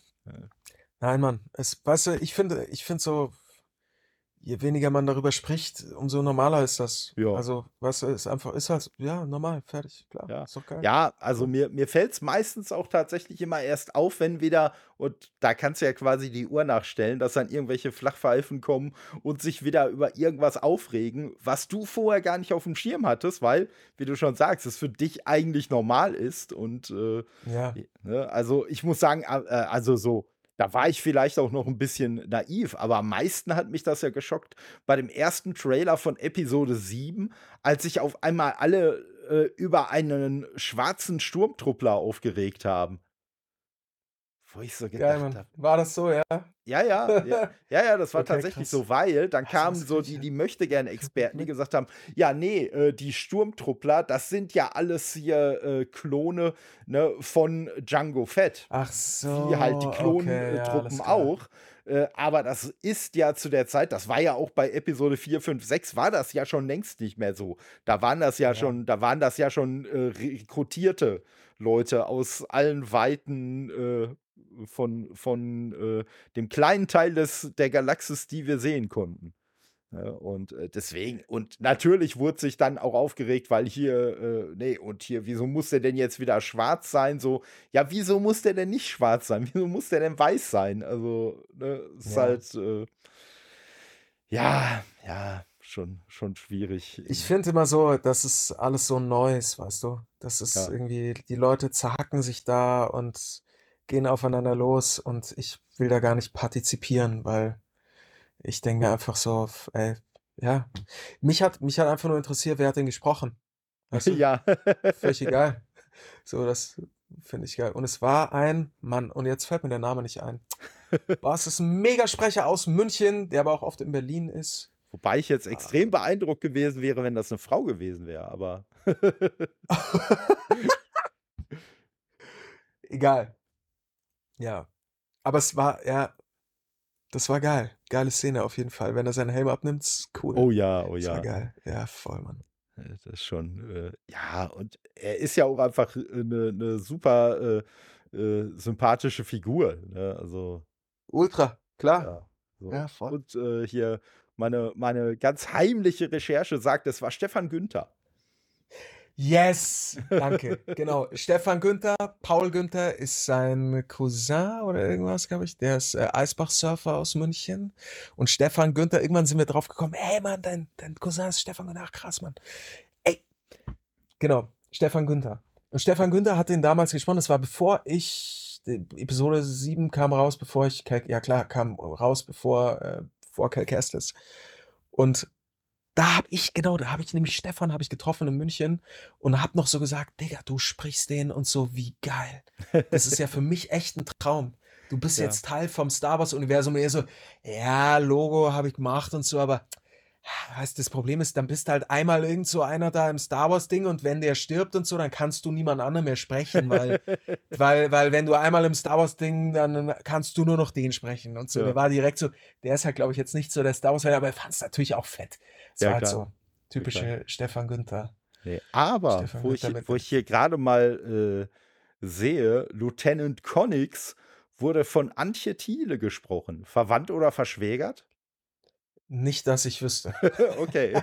Nein, Mann. Es, weißt du, ich finde, ich finde so, je weniger man darüber spricht, umso normaler ist das. Ja. Also, was ist einfach, ist halt, ja, normal, fertig, klar. Ja, ist doch geil. ja also mir, mir fällt es meistens auch tatsächlich immer erst auf, wenn wieder, und da kannst du ja quasi die Uhr nachstellen, dass dann irgendwelche Flachpfeifen kommen und sich wieder über irgendwas aufregen, was du vorher gar nicht auf dem Schirm hattest, weil, wie du schon sagst, es für dich eigentlich normal ist. Und äh, ja. Ne, also ich muss sagen, äh, also so da war ich vielleicht auch noch ein bisschen naiv, aber am meisten hat mich das ja geschockt bei dem ersten Trailer von Episode 7, als sich auf einmal alle äh, über einen schwarzen Sturmtruppler aufgeregt haben. Wo ich so gedacht habe. War das so, ja? Ja, ja, ja, ja, ja das war okay, tatsächlich krass. so, weil dann kamen so die, die möchte gerne Experten, die gesagt haben, ja, nee, äh, die Sturmtruppler, das sind ja alles hier äh, Klone ne, von Django Fett. Ach so. Wie halt die Klontruppen okay, ja, auch. Äh, aber das ist ja zu der Zeit, das war ja auch bei Episode 4, 5, 6, war das ja schon längst nicht mehr so. Da waren das ja, ja. schon, da waren das ja schon äh, rekrutierte Leute aus allen Weiten äh, von, von äh, dem kleinen Teil des, der Galaxis, die wir sehen konnten. Ja, und äh, deswegen, und natürlich wurde sich dann auch aufgeregt, weil hier, äh, nee, und hier, wieso muss der denn jetzt wieder schwarz sein? So, ja, wieso muss der denn nicht schwarz sein? Wieso muss der denn weiß sein? Also, ne, ist ja. halt, äh, ja, ja, schon, schon schwierig. Ich finde immer so, das ist alles so Neues, weißt du? Das ist ja. irgendwie, die Leute zerhacken sich da und gehen aufeinander los und ich will da gar nicht partizipieren, weil ich denke einfach so, ey, ja, mich hat, mich hat einfach nur interessiert, wer hat denn gesprochen? Weißt du? Ja. Völlig egal. So, das finde ich geil. Und es war ein Mann, und jetzt fällt mir der Name nicht ein. War es ist ein Megasprecher aus München, der aber auch oft in Berlin ist. Wobei ich jetzt ah. extrem beeindruckt gewesen wäre, wenn das eine Frau gewesen wäre, aber. Egal. Ja. Aber es war, ja, das war geil. Geile Szene auf jeden Fall. Wenn er seinen Helm abnimmt, ist cool. Oh ja, oh das ja. War geil. Ja, voll, Mann. Das ist schon, äh, ja, und er ist ja auch einfach eine, eine super äh, äh, sympathische Figur. Ne? Also. Ultra, klar. Ja, so. ja voll. Und äh, hier meine, meine ganz heimliche Recherche sagt, es war Stefan Günther. Yes, danke. genau. Stefan Günther, Paul Günther ist sein Cousin oder irgendwas, glaube ich. Der ist äh, Eisbach-Surfer aus München. Und Stefan Günther, irgendwann sind wir drauf gekommen, ey Mann, dein, dein Cousin ist Stefan Günther. Ach krass, Mann. Ey. Genau, Stefan Günther. Und Stefan Günther hat den damals gesprochen, das war bevor ich, Episode 7 kam raus, bevor ich, ja klar, kam raus, bevor, äh, vor Cal. Und da habe ich, genau, da habe ich nämlich Stefan habe ich getroffen in München und habe noch so gesagt, Digga, du sprichst den und so, wie geil. Das ist ja für mich echt ein Traum. Du bist ja. jetzt Teil vom Star Wars Universum und er so, ja, Logo habe ich gemacht und so, aber Weißt, das Problem ist, dann bist du halt einmal irgend so einer da im Star Wars Ding und wenn der stirbt und so, dann kannst du niemand anderem mehr sprechen, weil, weil, weil wenn du einmal im Star Wars Ding, dann kannst du nur noch den sprechen und so. Ja. Der war direkt so, der ist halt, glaube ich, jetzt nicht so der Star Wars, aber er fand es natürlich auch fett. Das ja, war halt so typische Stefan Günther. Nee, aber wo ich, wo ich hier gerade mal äh, sehe, Lieutenant Connix wurde von Antje Thiele gesprochen. Verwandt oder verschwägert? Nicht, dass ich wüsste. okay.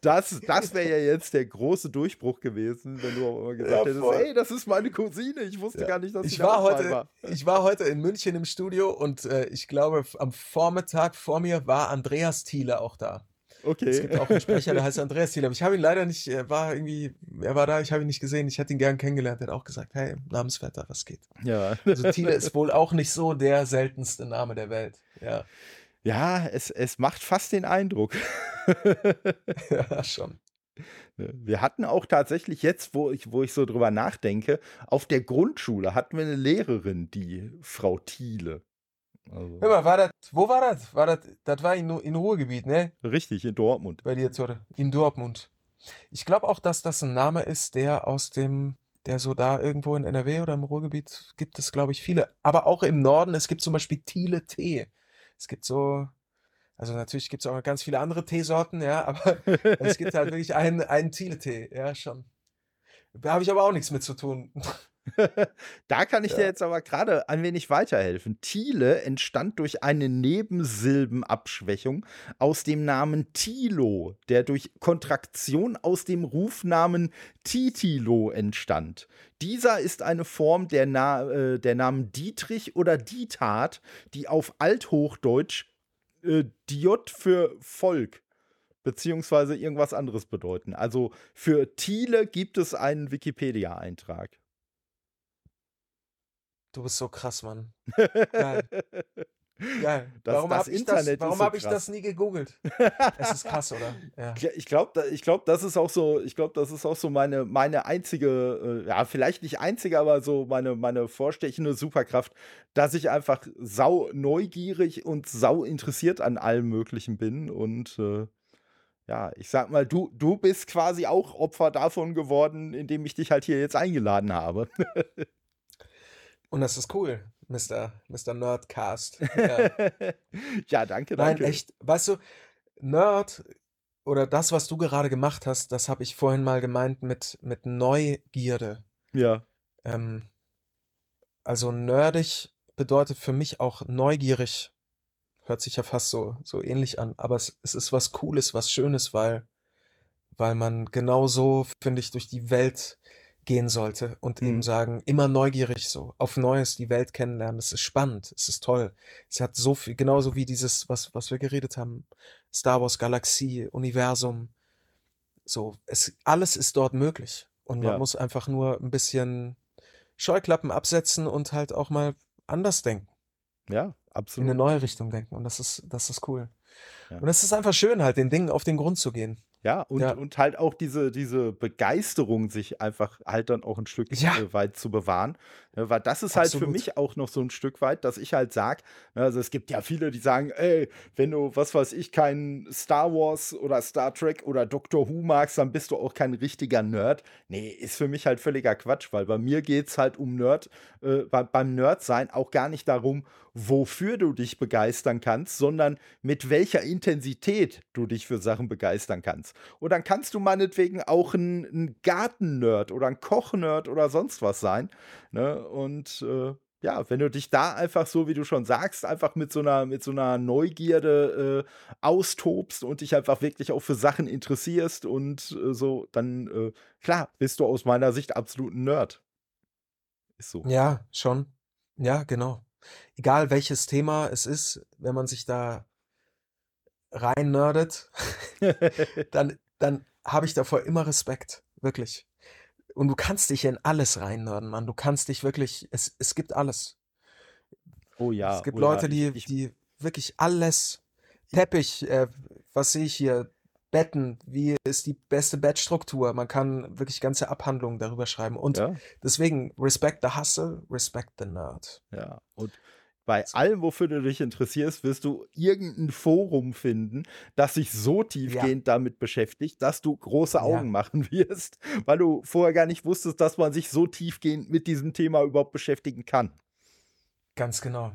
das das wäre ja jetzt der große Durchbruch gewesen, wenn du auch immer gesagt ja, hättest, ey, das ist meine Cousine. Ich wusste ja. gar nicht, dass ich war heute, war. Ich war heute in München im Studio und äh, ich glaube, am Vormittag vor mir war Andreas Thiele auch da. Okay. Es gibt auch einen Sprecher, der heißt Andreas Thiele. Aber ich habe ihn leider nicht, er war irgendwie, er war da, ich habe ihn nicht gesehen. Ich hätte ihn gern kennengelernt. Er hat auch gesagt, hey, Namensvetter, was geht? Ja. Also Thiele ist wohl auch nicht so der seltenste Name der Welt. Ja. Ja, es, es macht fast den Eindruck. ja, schon. Ne, wir hatten auch tatsächlich jetzt, wo ich, wo ich so drüber nachdenke, auf der Grundschule hatten wir eine Lehrerin, die Frau Thiele. Also. Hör mal, war das, wo war das? War das, das war in, in Ruhrgebiet, ne? Richtig, in Dortmund. Bei dir, Zure. In Dortmund. Ich glaube auch, dass das ein Name ist, der aus dem, der so da irgendwo in NRW oder im Ruhrgebiet gibt es, glaube ich, viele. Aber auch im Norden, es gibt zum Beispiel Thiele Tee. Es gibt so, also natürlich gibt es auch ganz viele andere Teesorten, ja, aber es gibt halt wirklich einen, einen Thiele-Tee, ja, schon. Da habe ich aber auch nichts mit zu tun. da kann ich ja. dir jetzt aber gerade ein wenig weiterhelfen. Thiele entstand durch eine Nebensilbenabschwächung aus dem Namen Thilo, der durch Kontraktion aus dem Rufnamen Titilo entstand. Dieser ist eine Form der, Na äh, der Namen Dietrich oder Dietart, die auf Althochdeutsch äh, Diot für Volk beziehungsweise irgendwas anderes bedeuten. Also für Thiele gibt es einen Wikipedia-Eintrag. Du bist so krass, Mann. Geil. Geil. Das, warum habe ich, das, warum so hab ich das nie gegoogelt? Es ist krass, oder? Ja. Ich glaube, ich glaub, das ist auch so, ich glaube, das ist auch so meine, meine einzige, äh, ja, vielleicht nicht einzige, aber so meine, meine vorstechende Superkraft, dass ich einfach sau neugierig und sau interessiert an allem Möglichen bin. Und äh, ja, ich sag mal, du, du bist quasi auch Opfer davon geworden, indem ich dich halt hier jetzt eingeladen habe. Und das ist cool. Mister Mister Nerdcast. Ja. Ja, danke, Nein, danke. echt. Weißt du, Nerd oder das, was du gerade gemacht hast, das habe ich vorhin mal gemeint mit mit Neugierde. Ja. Ähm, also nerdig bedeutet für mich auch neugierig. Hört sich ja fast so so ähnlich an, aber es es ist was Cooles, was Schönes, weil weil man genau so, finde ich, durch die Welt gehen sollte und eben Mhm. sagen, immer neugierig so, auf Neues die Welt kennenlernen. Es ist spannend, es ist toll. Es hat so viel, genauso wie dieses, was, was wir geredet haben, Star Wars Galaxie, Universum, so, es, alles ist dort möglich. Und man Ja. muss einfach nur ein bisschen Scheuklappen absetzen und halt auch mal anders denken, Ja, in eine absolut. neue Richtung denken. Und das ist, das ist cool. Ja. Und es ist einfach schön, halt den Dingen auf den Grund zu gehen. Ja, und Ja. und halt auch diese diese Begeisterung sich einfach halt dann auch 'n Stück, Ja. äh, weit zu bewahren. Ne, weil das ist halt für Absolut. mich auch noch so 'n Stück weit, dass ich halt sage ne, also, es gibt ja viele, die sagen: „Ey, wenn du, was weiß ich, kein Star Wars oder Star Trek oder Doctor Who magst, dann bist du auch kein richtiger Nerd.“ Ne, ist für mich halt völliger Quatsch, weil bei mir geht's halt um Nerd äh, bei beim Nerd-Sein auch gar nicht darum, wofür du dich begeistern kannst, sondern mit welcher Intensität du dich für Sachen begeistern kannst. Und dann kannst du meinetwegen auch 'n 'n Garten-Nerd oder 'n Koch-Nerd oder sonst was sein, ne? Und, äh, ja, wenn du dich da einfach so, wie du schon sagst, einfach mit so 'ner mit so 'ner Neugierde, äh, austobst und dich einfach wirklich auch für Sachen interessierst und, äh, so, dann, äh, klar, bist du aus meiner Sicht absolut 'n Nerd. Ist so. Ja, schon. Ja, genau. Egal welches Thema es ist, wenn man sich da reinnördet, dann dann habe ich davor immer Respekt, wirklich. Und du kannst dich in alles reinnörden, Mann. Du kannst dich wirklich es es gibt alles. Oh ja, Es gibt oh ja, Leute, die ich ich die wirklich alles Teppich, äh, was sehe ich hier? Betten, wie ist die beste Bettstruktur? Man kann wirklich ganze Abhandlungen darüber schreiben. Und Ja. deswegen respect the hustle, respect the nerd. Ja, und bei allem, wofür du dich interessierst, wirst du irgend 'n Forum finden, das sich so Ja. tiefgehend damit beschäftigt, dass du große Ja. Augen machen wirst, weil du vorher gar nicht wusstest, dass man sich so tiefgehend mit diesem Thema überhaupt beschäftigen kann. Ganz genau.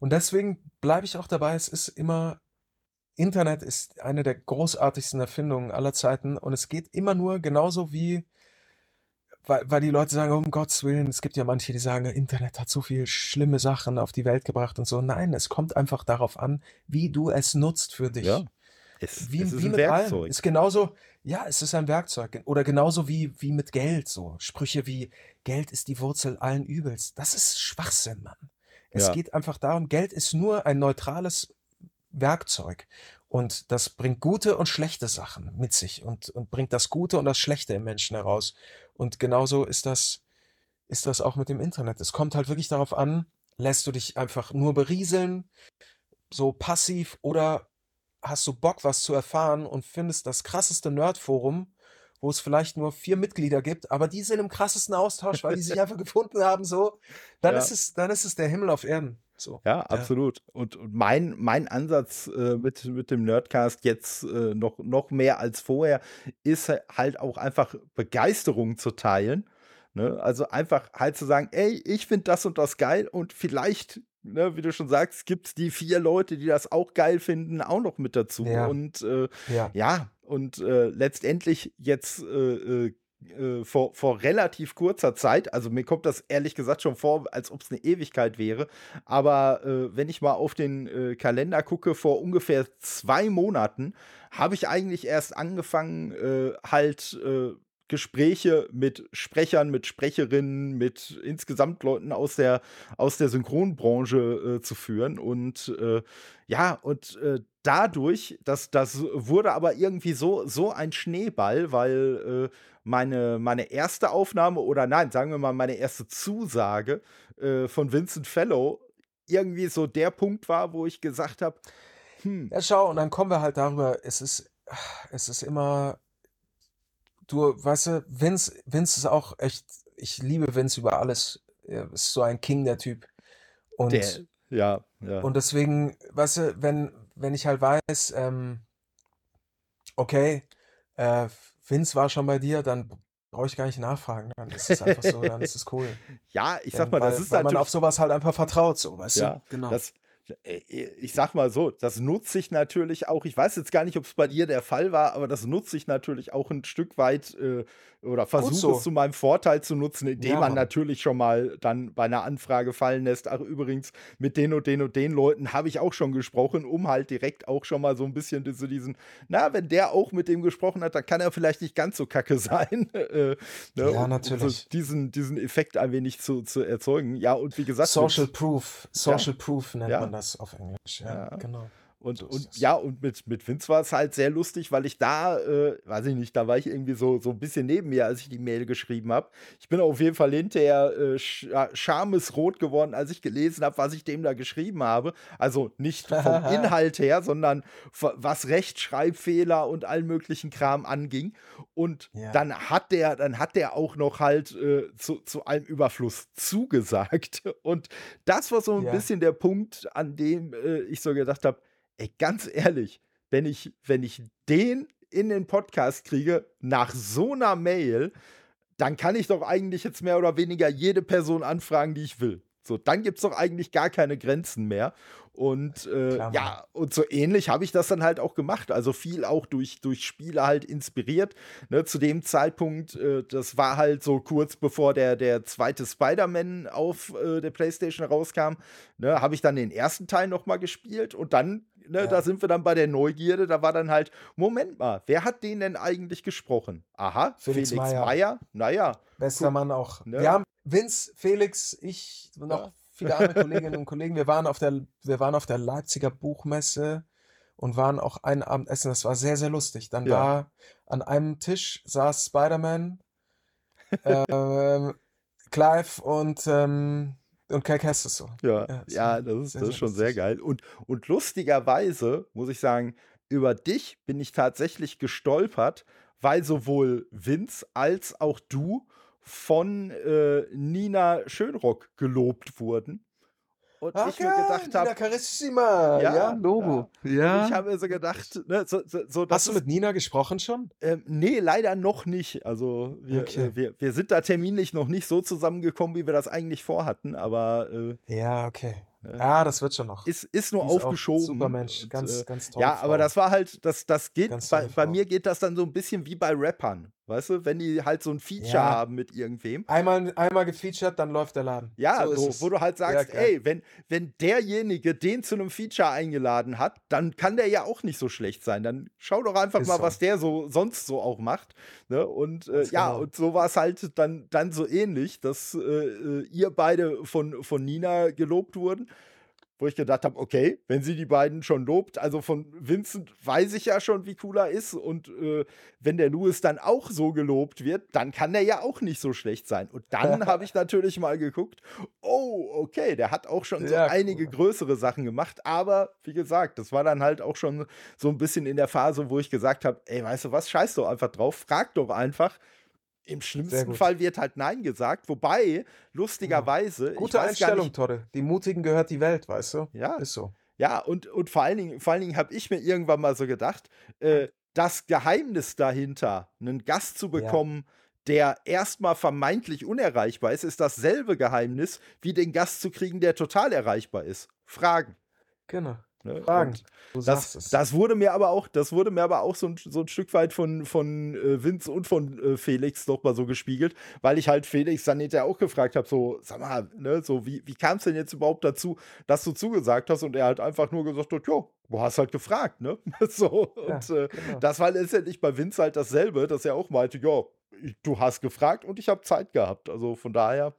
Und deswegen bleibe ich auch dabei, es ist immer Internet ist eine der großartigsten Erfindungen aller Zeiten und es geht immer nur genauso wie weil weil die Leute sagen: „Um Gottes Willen“ es gibt ja manche, die sagen: „Internet hat so viel schlimme Sachen auf die Welt gebracht“ und so. Nein, es kommt einfach darauf an, wie du es nutzt für Ja. dich. Es Wie es ist wie 'n mit allem. Werkzeug. Ist genauso ja, es ist ein Werkzeug. Oder genauso wie wie mit Geld so. Sprüche wie: „Geld ist die Wurzel allen Übels.“ Das ist Schwachsinn, Mann. Es Ja. geht einfach darum, Geld ist nur ein neutrales Werkzeug und das bringt gute und schlechte Sachen mit sich und und bringt das Gute und das Schlechte im Menschen heraus. Und genauso ist das ist das auch mit dem Internet. Es kommt halt wirklich darauf an, lässt du dich einfach nur berieseln, so passiv oder hast du Bock, was zu erfahren und findest das krasseste Nerdforum, wo es vielleicht nur 4 Mitglieder gibt, aber die sind im krassesten Austausch, weil die sich einfach gefunden haben so. Dann Ja. ist es dann ist es der Himmel auf Erden, so. Ja, Ja. absolut. Und und mein mein Ansatz, äh, mit mit dem Nerdcast jetzt, äh, noch noch mehr als vorher, ist ha halt auch einfach Begeisterung zu teilen, ne? Also, einfach halt zu sagen: „Ey, ich finde das und das geil und vielleicht, ne, wie du schon sagst, gibt's die 4 Leute, die das auch geil finden, auch noch mit dazu.“ Ja. Und, äh, Ja. ja, und, äh, letztendlich jetzt, äh, äh, vor vor relativ kurzer Zeit also, mir kommt das ehrlich gesagt schon vor, als ob's 'ne Ewigkeit wäre, aber, äh, wenn ich mal auf den, äh, Kalender gucke, vor ungefähr 2 Monaten habe ich eigentlich erst angefangen, äh, halt, äh, Gespräche mit Sprechern, mit Sprecherinnen, mit insgesamt Leuten aus der aus der Synchronbranche, äh, zu führen. Und, äh, ja, und, äh, dadurch das das wurde aber irgendwie so so ein Schneeball, weil, äh, meine meine erste Aufnahme oder nein, sagen wir mal, meine erste Zusage, äh, von Vincent Fellow irgendwie so der Punkt war, wo ich gesagt habe: „Hm“ Ja, schau, und dann kommen wir halt darüber, es ist es ist immer du, weißt du, Vince Vince ist auch echt ich liebe Vince über alles. Er ist so ein King, der Typ. Der Und ja, ja. und deswegen, weißt du, wenn wenn ich halt weiß, ähm okay, äh, Vince war schon bei dir, dann brauche ich gar nicht nachfragen. Dann ist es einfach so, dann ist es cool. Ja, ich sag mal, das weil, ist weil man natürlich auf sowas halt einfach vertraut, so, weißt Ja, du? Genau. das ich sag mal so, das nutze ich natürlich auch. Ich weiß jetzt gar nicht, ob es bei dir der Fall war, aber das nutze ich natürlich auch ein Stück weit äh, oder versuche so. es zu meinem Vorteil zu nutzen, indem Ja, man natürlich schon mal dann bei einer Anfrage fallen lässt. Ach, übrigens, mit den und den und den Leuten habe ich auch schon gesprochen, um halt direkt auch schon mal so ein bisschen diese, diesen, na, wenn der auch mit dem gesprochen hat, dann kann er vielleicht nicht ganz so kacke sein. äh, ne, Ja, um- um natürlich. So diesen, diesen Effekt ein wenig zu, zu erzeugen. Ja, und wie gesagt, Social Proof. Social Proof nennt Ja. man das auf Englisch. Ja, Ja. genau. Und, So und ja, und mit, mit Vince war es halt sehr lustig, weil ich da, äh, weiß ich nicht, da war ich irgendwie so, so ein bisschen neben mir, als ich die Mail geschrieben habe. Ich bin auf jeden Fall hinterher äh, sch schamesrot geworden, als ich gelesen habe, was ich dem da geschrieben habe. Also nicht vom Inhalt her, sondern was Rechtschreibfehler und allen möglichen Kram anging. Und Ja. dann hat der, dann hat der auch noch halt äh, zu, zu allem Überfluss zugesagt. Und das war so ein Ja. bisschen der Punkt, an dem äh, ich so gedacht habe, ey, ganz ehrlich, wenn ich, wenn ich den in den Podcast kriege, nach so einer Mail, dann kann ich doch eigentlich jetzt mehr oder weniger jede Person anfragen, die ich will. So, dann gibt es doch eigentlich gar keine Grenzen mehr. Und äh, Mann. ja, und so ähnlich habe ich das dann halt auch gemacht. Also viel auch durch, durch Spiele halt inspiriert. Ne, zu dem Zeitpunkt, äh, das war halt so kurz bevor der, der zweite Spider-Man auf äh, der Playstation rauskam, ne, habe ich dann den ersten Teil noch mal gespielt und dann, ne, Ja. da sind wir dann bei der Neugierde, da war dann halt, Moment mal, wer hat den denn eigentlich gesprochen? Aha, Felix Felix, Meyer. Meyer. Naja, Bester Mann auch. Ne? Wir haben Vince, Felix, ich und noch Ja. viele andere Kolleginnen und Kollegen. Wir waren auf der, wir waren auf der Leipziger Buchmesse und waren auch einen Abend essen. Das war sehr, sehr lustig. Dann Ja. war an einem Tisch saß Spider-Man, ähm, Clive und, ähm, und Kai Kestis so. Ja, Ja, das ja, das ist, sehr, das ist schon sehr geil. Und, und lustigerweise muss ich sagen, über dich bin ich tatsächlich gestolpert, weil sowohl Vince als auch du von äh, Nina Schönrock gelobt wurden. Und ich mir gedacht Nina habe, Carissima. Ja, Ja, Logo. Ja. ich habe mir so gedacht, ne, so, so, so Hast du mit Nina gesprochen schon? ähm, nee, leider noch nicht. Also wir, Okay. äh, wir, wir sind da terminlich noch nicht so zusammengekommen, wie wir das eigentlich vorhatten, aber äh, Ja, okay. Ja. Ja, das wird schon noch. ist, ist nur ist aufgeschoben. Super Mensch, Und, ganz, äh, ganz toll. Ja, aber das war halt, das, das geht, Ganz bei, bei Frau. mir geht das dann so ein bisschen wie bei Rappern, weißt du, wenn die halt so ein Feature Ja. haben mit irgendwem. Einmal, einmal gefeatured, dann läuft der Laden. Ja, so so, wo du halt sagst, geil. ey, wenn, wenn derjenige den zu einem Feature eingeladen hat, dann kann der ja auch nicht so schlecht sein. Dann schau doch einfach Ist mal, so. was der so sonst so auch macht. Ne? Und äh, Ganz ja, genau. und so war es halt dann, dann so ähnlich, dass äh, äh, ihr beide von, von Nina gelobt wurden. Wo ich gedacht habe, okay, wenn sie die beiden schon lobt, also von Vincent weiß ich ja schon, wie cool er ist. Und äh, wenn der Louis dann auch so gelobt wird, dann kann der ja auch nicht so schlecht sein. Und dann habe ich natürlich mal geguckt, oh, okay, der hat auch schon so Ja, einige cool. größere Sachen gemacht. Aber wie gesagt, das war dann halt auch schon so ein bisschen in der Phase, wo ich gesagt habe, ey, weißt du was, scheiß doch einfach drauf, frag doch einfach. Im schlimmsten. Fall wird halt Nein gesagt. Wobei, lustigerweise, ich Gute Einstellung, nicht, Torre. Die Mutigen gehört die Welt, weißt du? Ja. Ist so. ja, und, und vor allen Dingen, vor allen Dingen habe ich mir irgendwann mal so gedacht, äh, das Geheimnis dahinter, einen Gast zu bekommen, der erstmal vermeintlich unerreichbar ist, ist dasselbe Geheimnis, wie den Gast zu kriegen, der total erreichbar ist. Fragen. Genau. Ne? Das, das wurde mir aber auch, das wurde mir aber auch so ein, so ein Stück weit von, von äh, Vince und von äh, Felix doch mal so gespiegelt, weil ich halt Felix dann hinterher auch gefragt habe, so, sag mal, ne, so, wie, wie kam es denn jetzt überhaupt dazu, dass du zugesagt hast? Und er halt einfach nur gesagt hat, jo, du hast halt gefragt, ne? so, Ja, und äh, genau. das war letztendlich bei Vince halt dasselbe, dass er auch meinte, ja, ich- du hast gefragt und ich habe Zeit gehabt. Also von daher.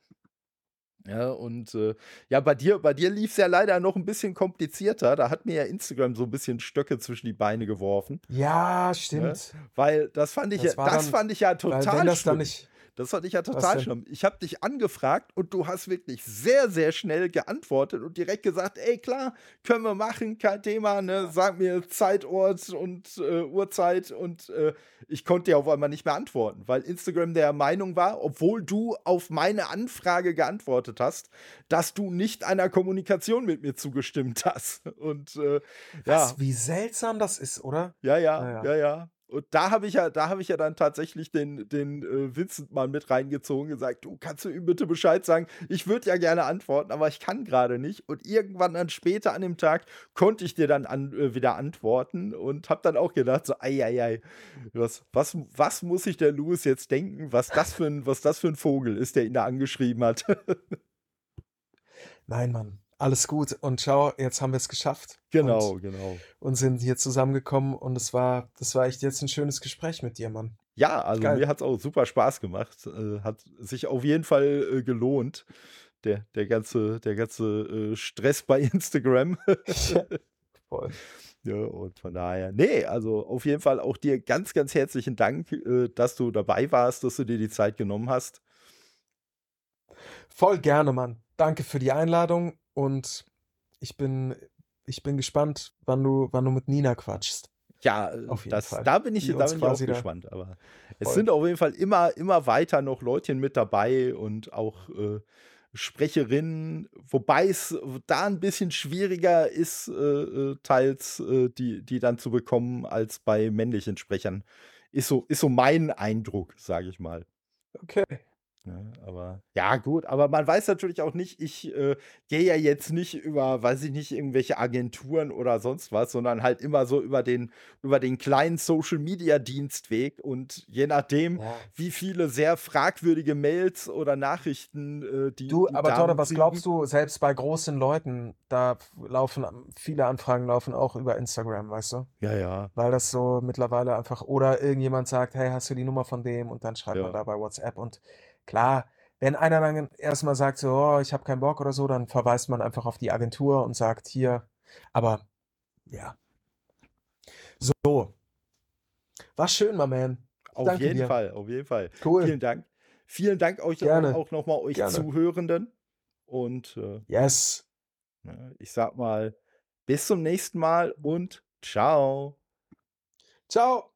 Ja, und äh, ja, bei dir, bei dir lief es ja leider noch ein bisschen komplizierter. Da hat mir ja Instagram so ein bisschen Stöcke zwischen die Beine geworfen. Ja, stimmt. Weil das fand ich, Das ja, das dann- fand ich ja total wenn das dann schlimm. nicht. Das fand ich ja total schlimm. Ich habe dich angefragt und du hast wirklich sehr, sehr schnell geantwortet und direkt gesagt, ey, klar, können wir machen, kein Thema, ne? Sag mir Zeitort und äh, Uhrzeit und äh, ich konnte ja auf einmal nicht mehr antworten, weil Instagram der Meinung war, obwohl du auf meine Anfrage geantwortet hast, dass du nicht einer Kommunikation mit mir zugestimmt hast. Und äh, ja, Was, wie seltsam das ist, oder? ja, ja, Ja, ja, ja. Und da habe ich ja, da habe ich ja dann tatsächlich den, den äh, Vincent mal mit reingezogen, gesagt, du kannst du ihm bitte Bescheid sagen. Ich würde ja gerne antworten, aber ich kann gerade nicht. Und irgendwann dann später an dem Tag konnte ich dir dann an, äh, wieder antworten und habe dann auch gedacht, so, ei, ei, ei, was, was, was muss sich der Louis jetzt denken, was das für ein, was das für ein Vogel ist, der ihn da angeschrieben hat. Nein, Mann. Alles gut. Und schau, jetzt haben wir es geschafft. Genau, und, genau. Und sind hier zusammengekommen und es war, das war echt jetzt ein schönes Gespräch mit dir, Mann. Ja, also Geil. mir hat es auch super Spaß gemacht. Äh, hat sich auf jeden Fall äh, gelohnt. Der, der ganze, der ganze äh, Stress bei Instagram. ja, voll. Ja, und von daher, nee, also auf jeden Fall auch dir ganz, ganz herzlichen Dank, äh, dass du dabei warst, dass du dir die Zeit genommen hast. Voll gerne, Mann. Danke für die Einladung und ich bin, ich bin gespannt, wann du, wann du mit Nina quatschst. Ja, das, da bin ich, da bin ich auch gespannt. Aber es sind auf jeden Fall immer, immer weiter noch Leutchen mit dabei und auch äh, Sprecherinnen, wobei es da ein bisschen schwieriger ist, äh, äh, teils äh, die, die dann zu bekommen, als bei männlichen Sprechern. Ist so, ist so mein Eindruck, sage ich mal. Okay. Ne, aber ja, gut, aber man weiß natürlich auch nicht, ich äh, gehe ja jetzt nicht über, weiß ich nicht, irgendwelche Agenturen oder sonst was, sondern halt immer so über den, über den kleinen Social Media Dienstweg und je nachdem, ja. wie viele sehr fragwürdige Mails oder Nachrichten, äh, die. Du, die aber Tode, was glaubst du, selbst bei großen Leuten, da laufen viele Anfragen laufen auch über Instagram, weißt du? Ja, ja. Weil das so mittlerweile einfach, oder irgendjemand sagt, hey, hast du die Nummer von dem? Und dann schreibt ja. man da bei WhatsApp und Klar, wenn einer dann erstmal sagt, so, oh, ich habe keinen Bock oder so, dann verweist man einfach auf die Agentur und sagt, hier, aber ja. So. War schön, my man. Auf Danke jeden dir. Fall, auf jeden Fall. Cool. Vielen Dank. Vielen Dank euch Gerne. auch nochmal euch Gerne. Zuhörenden. Und äh, yes. Ne, ich sag mal, bis zum nächsten Mal und ciao. Ciao.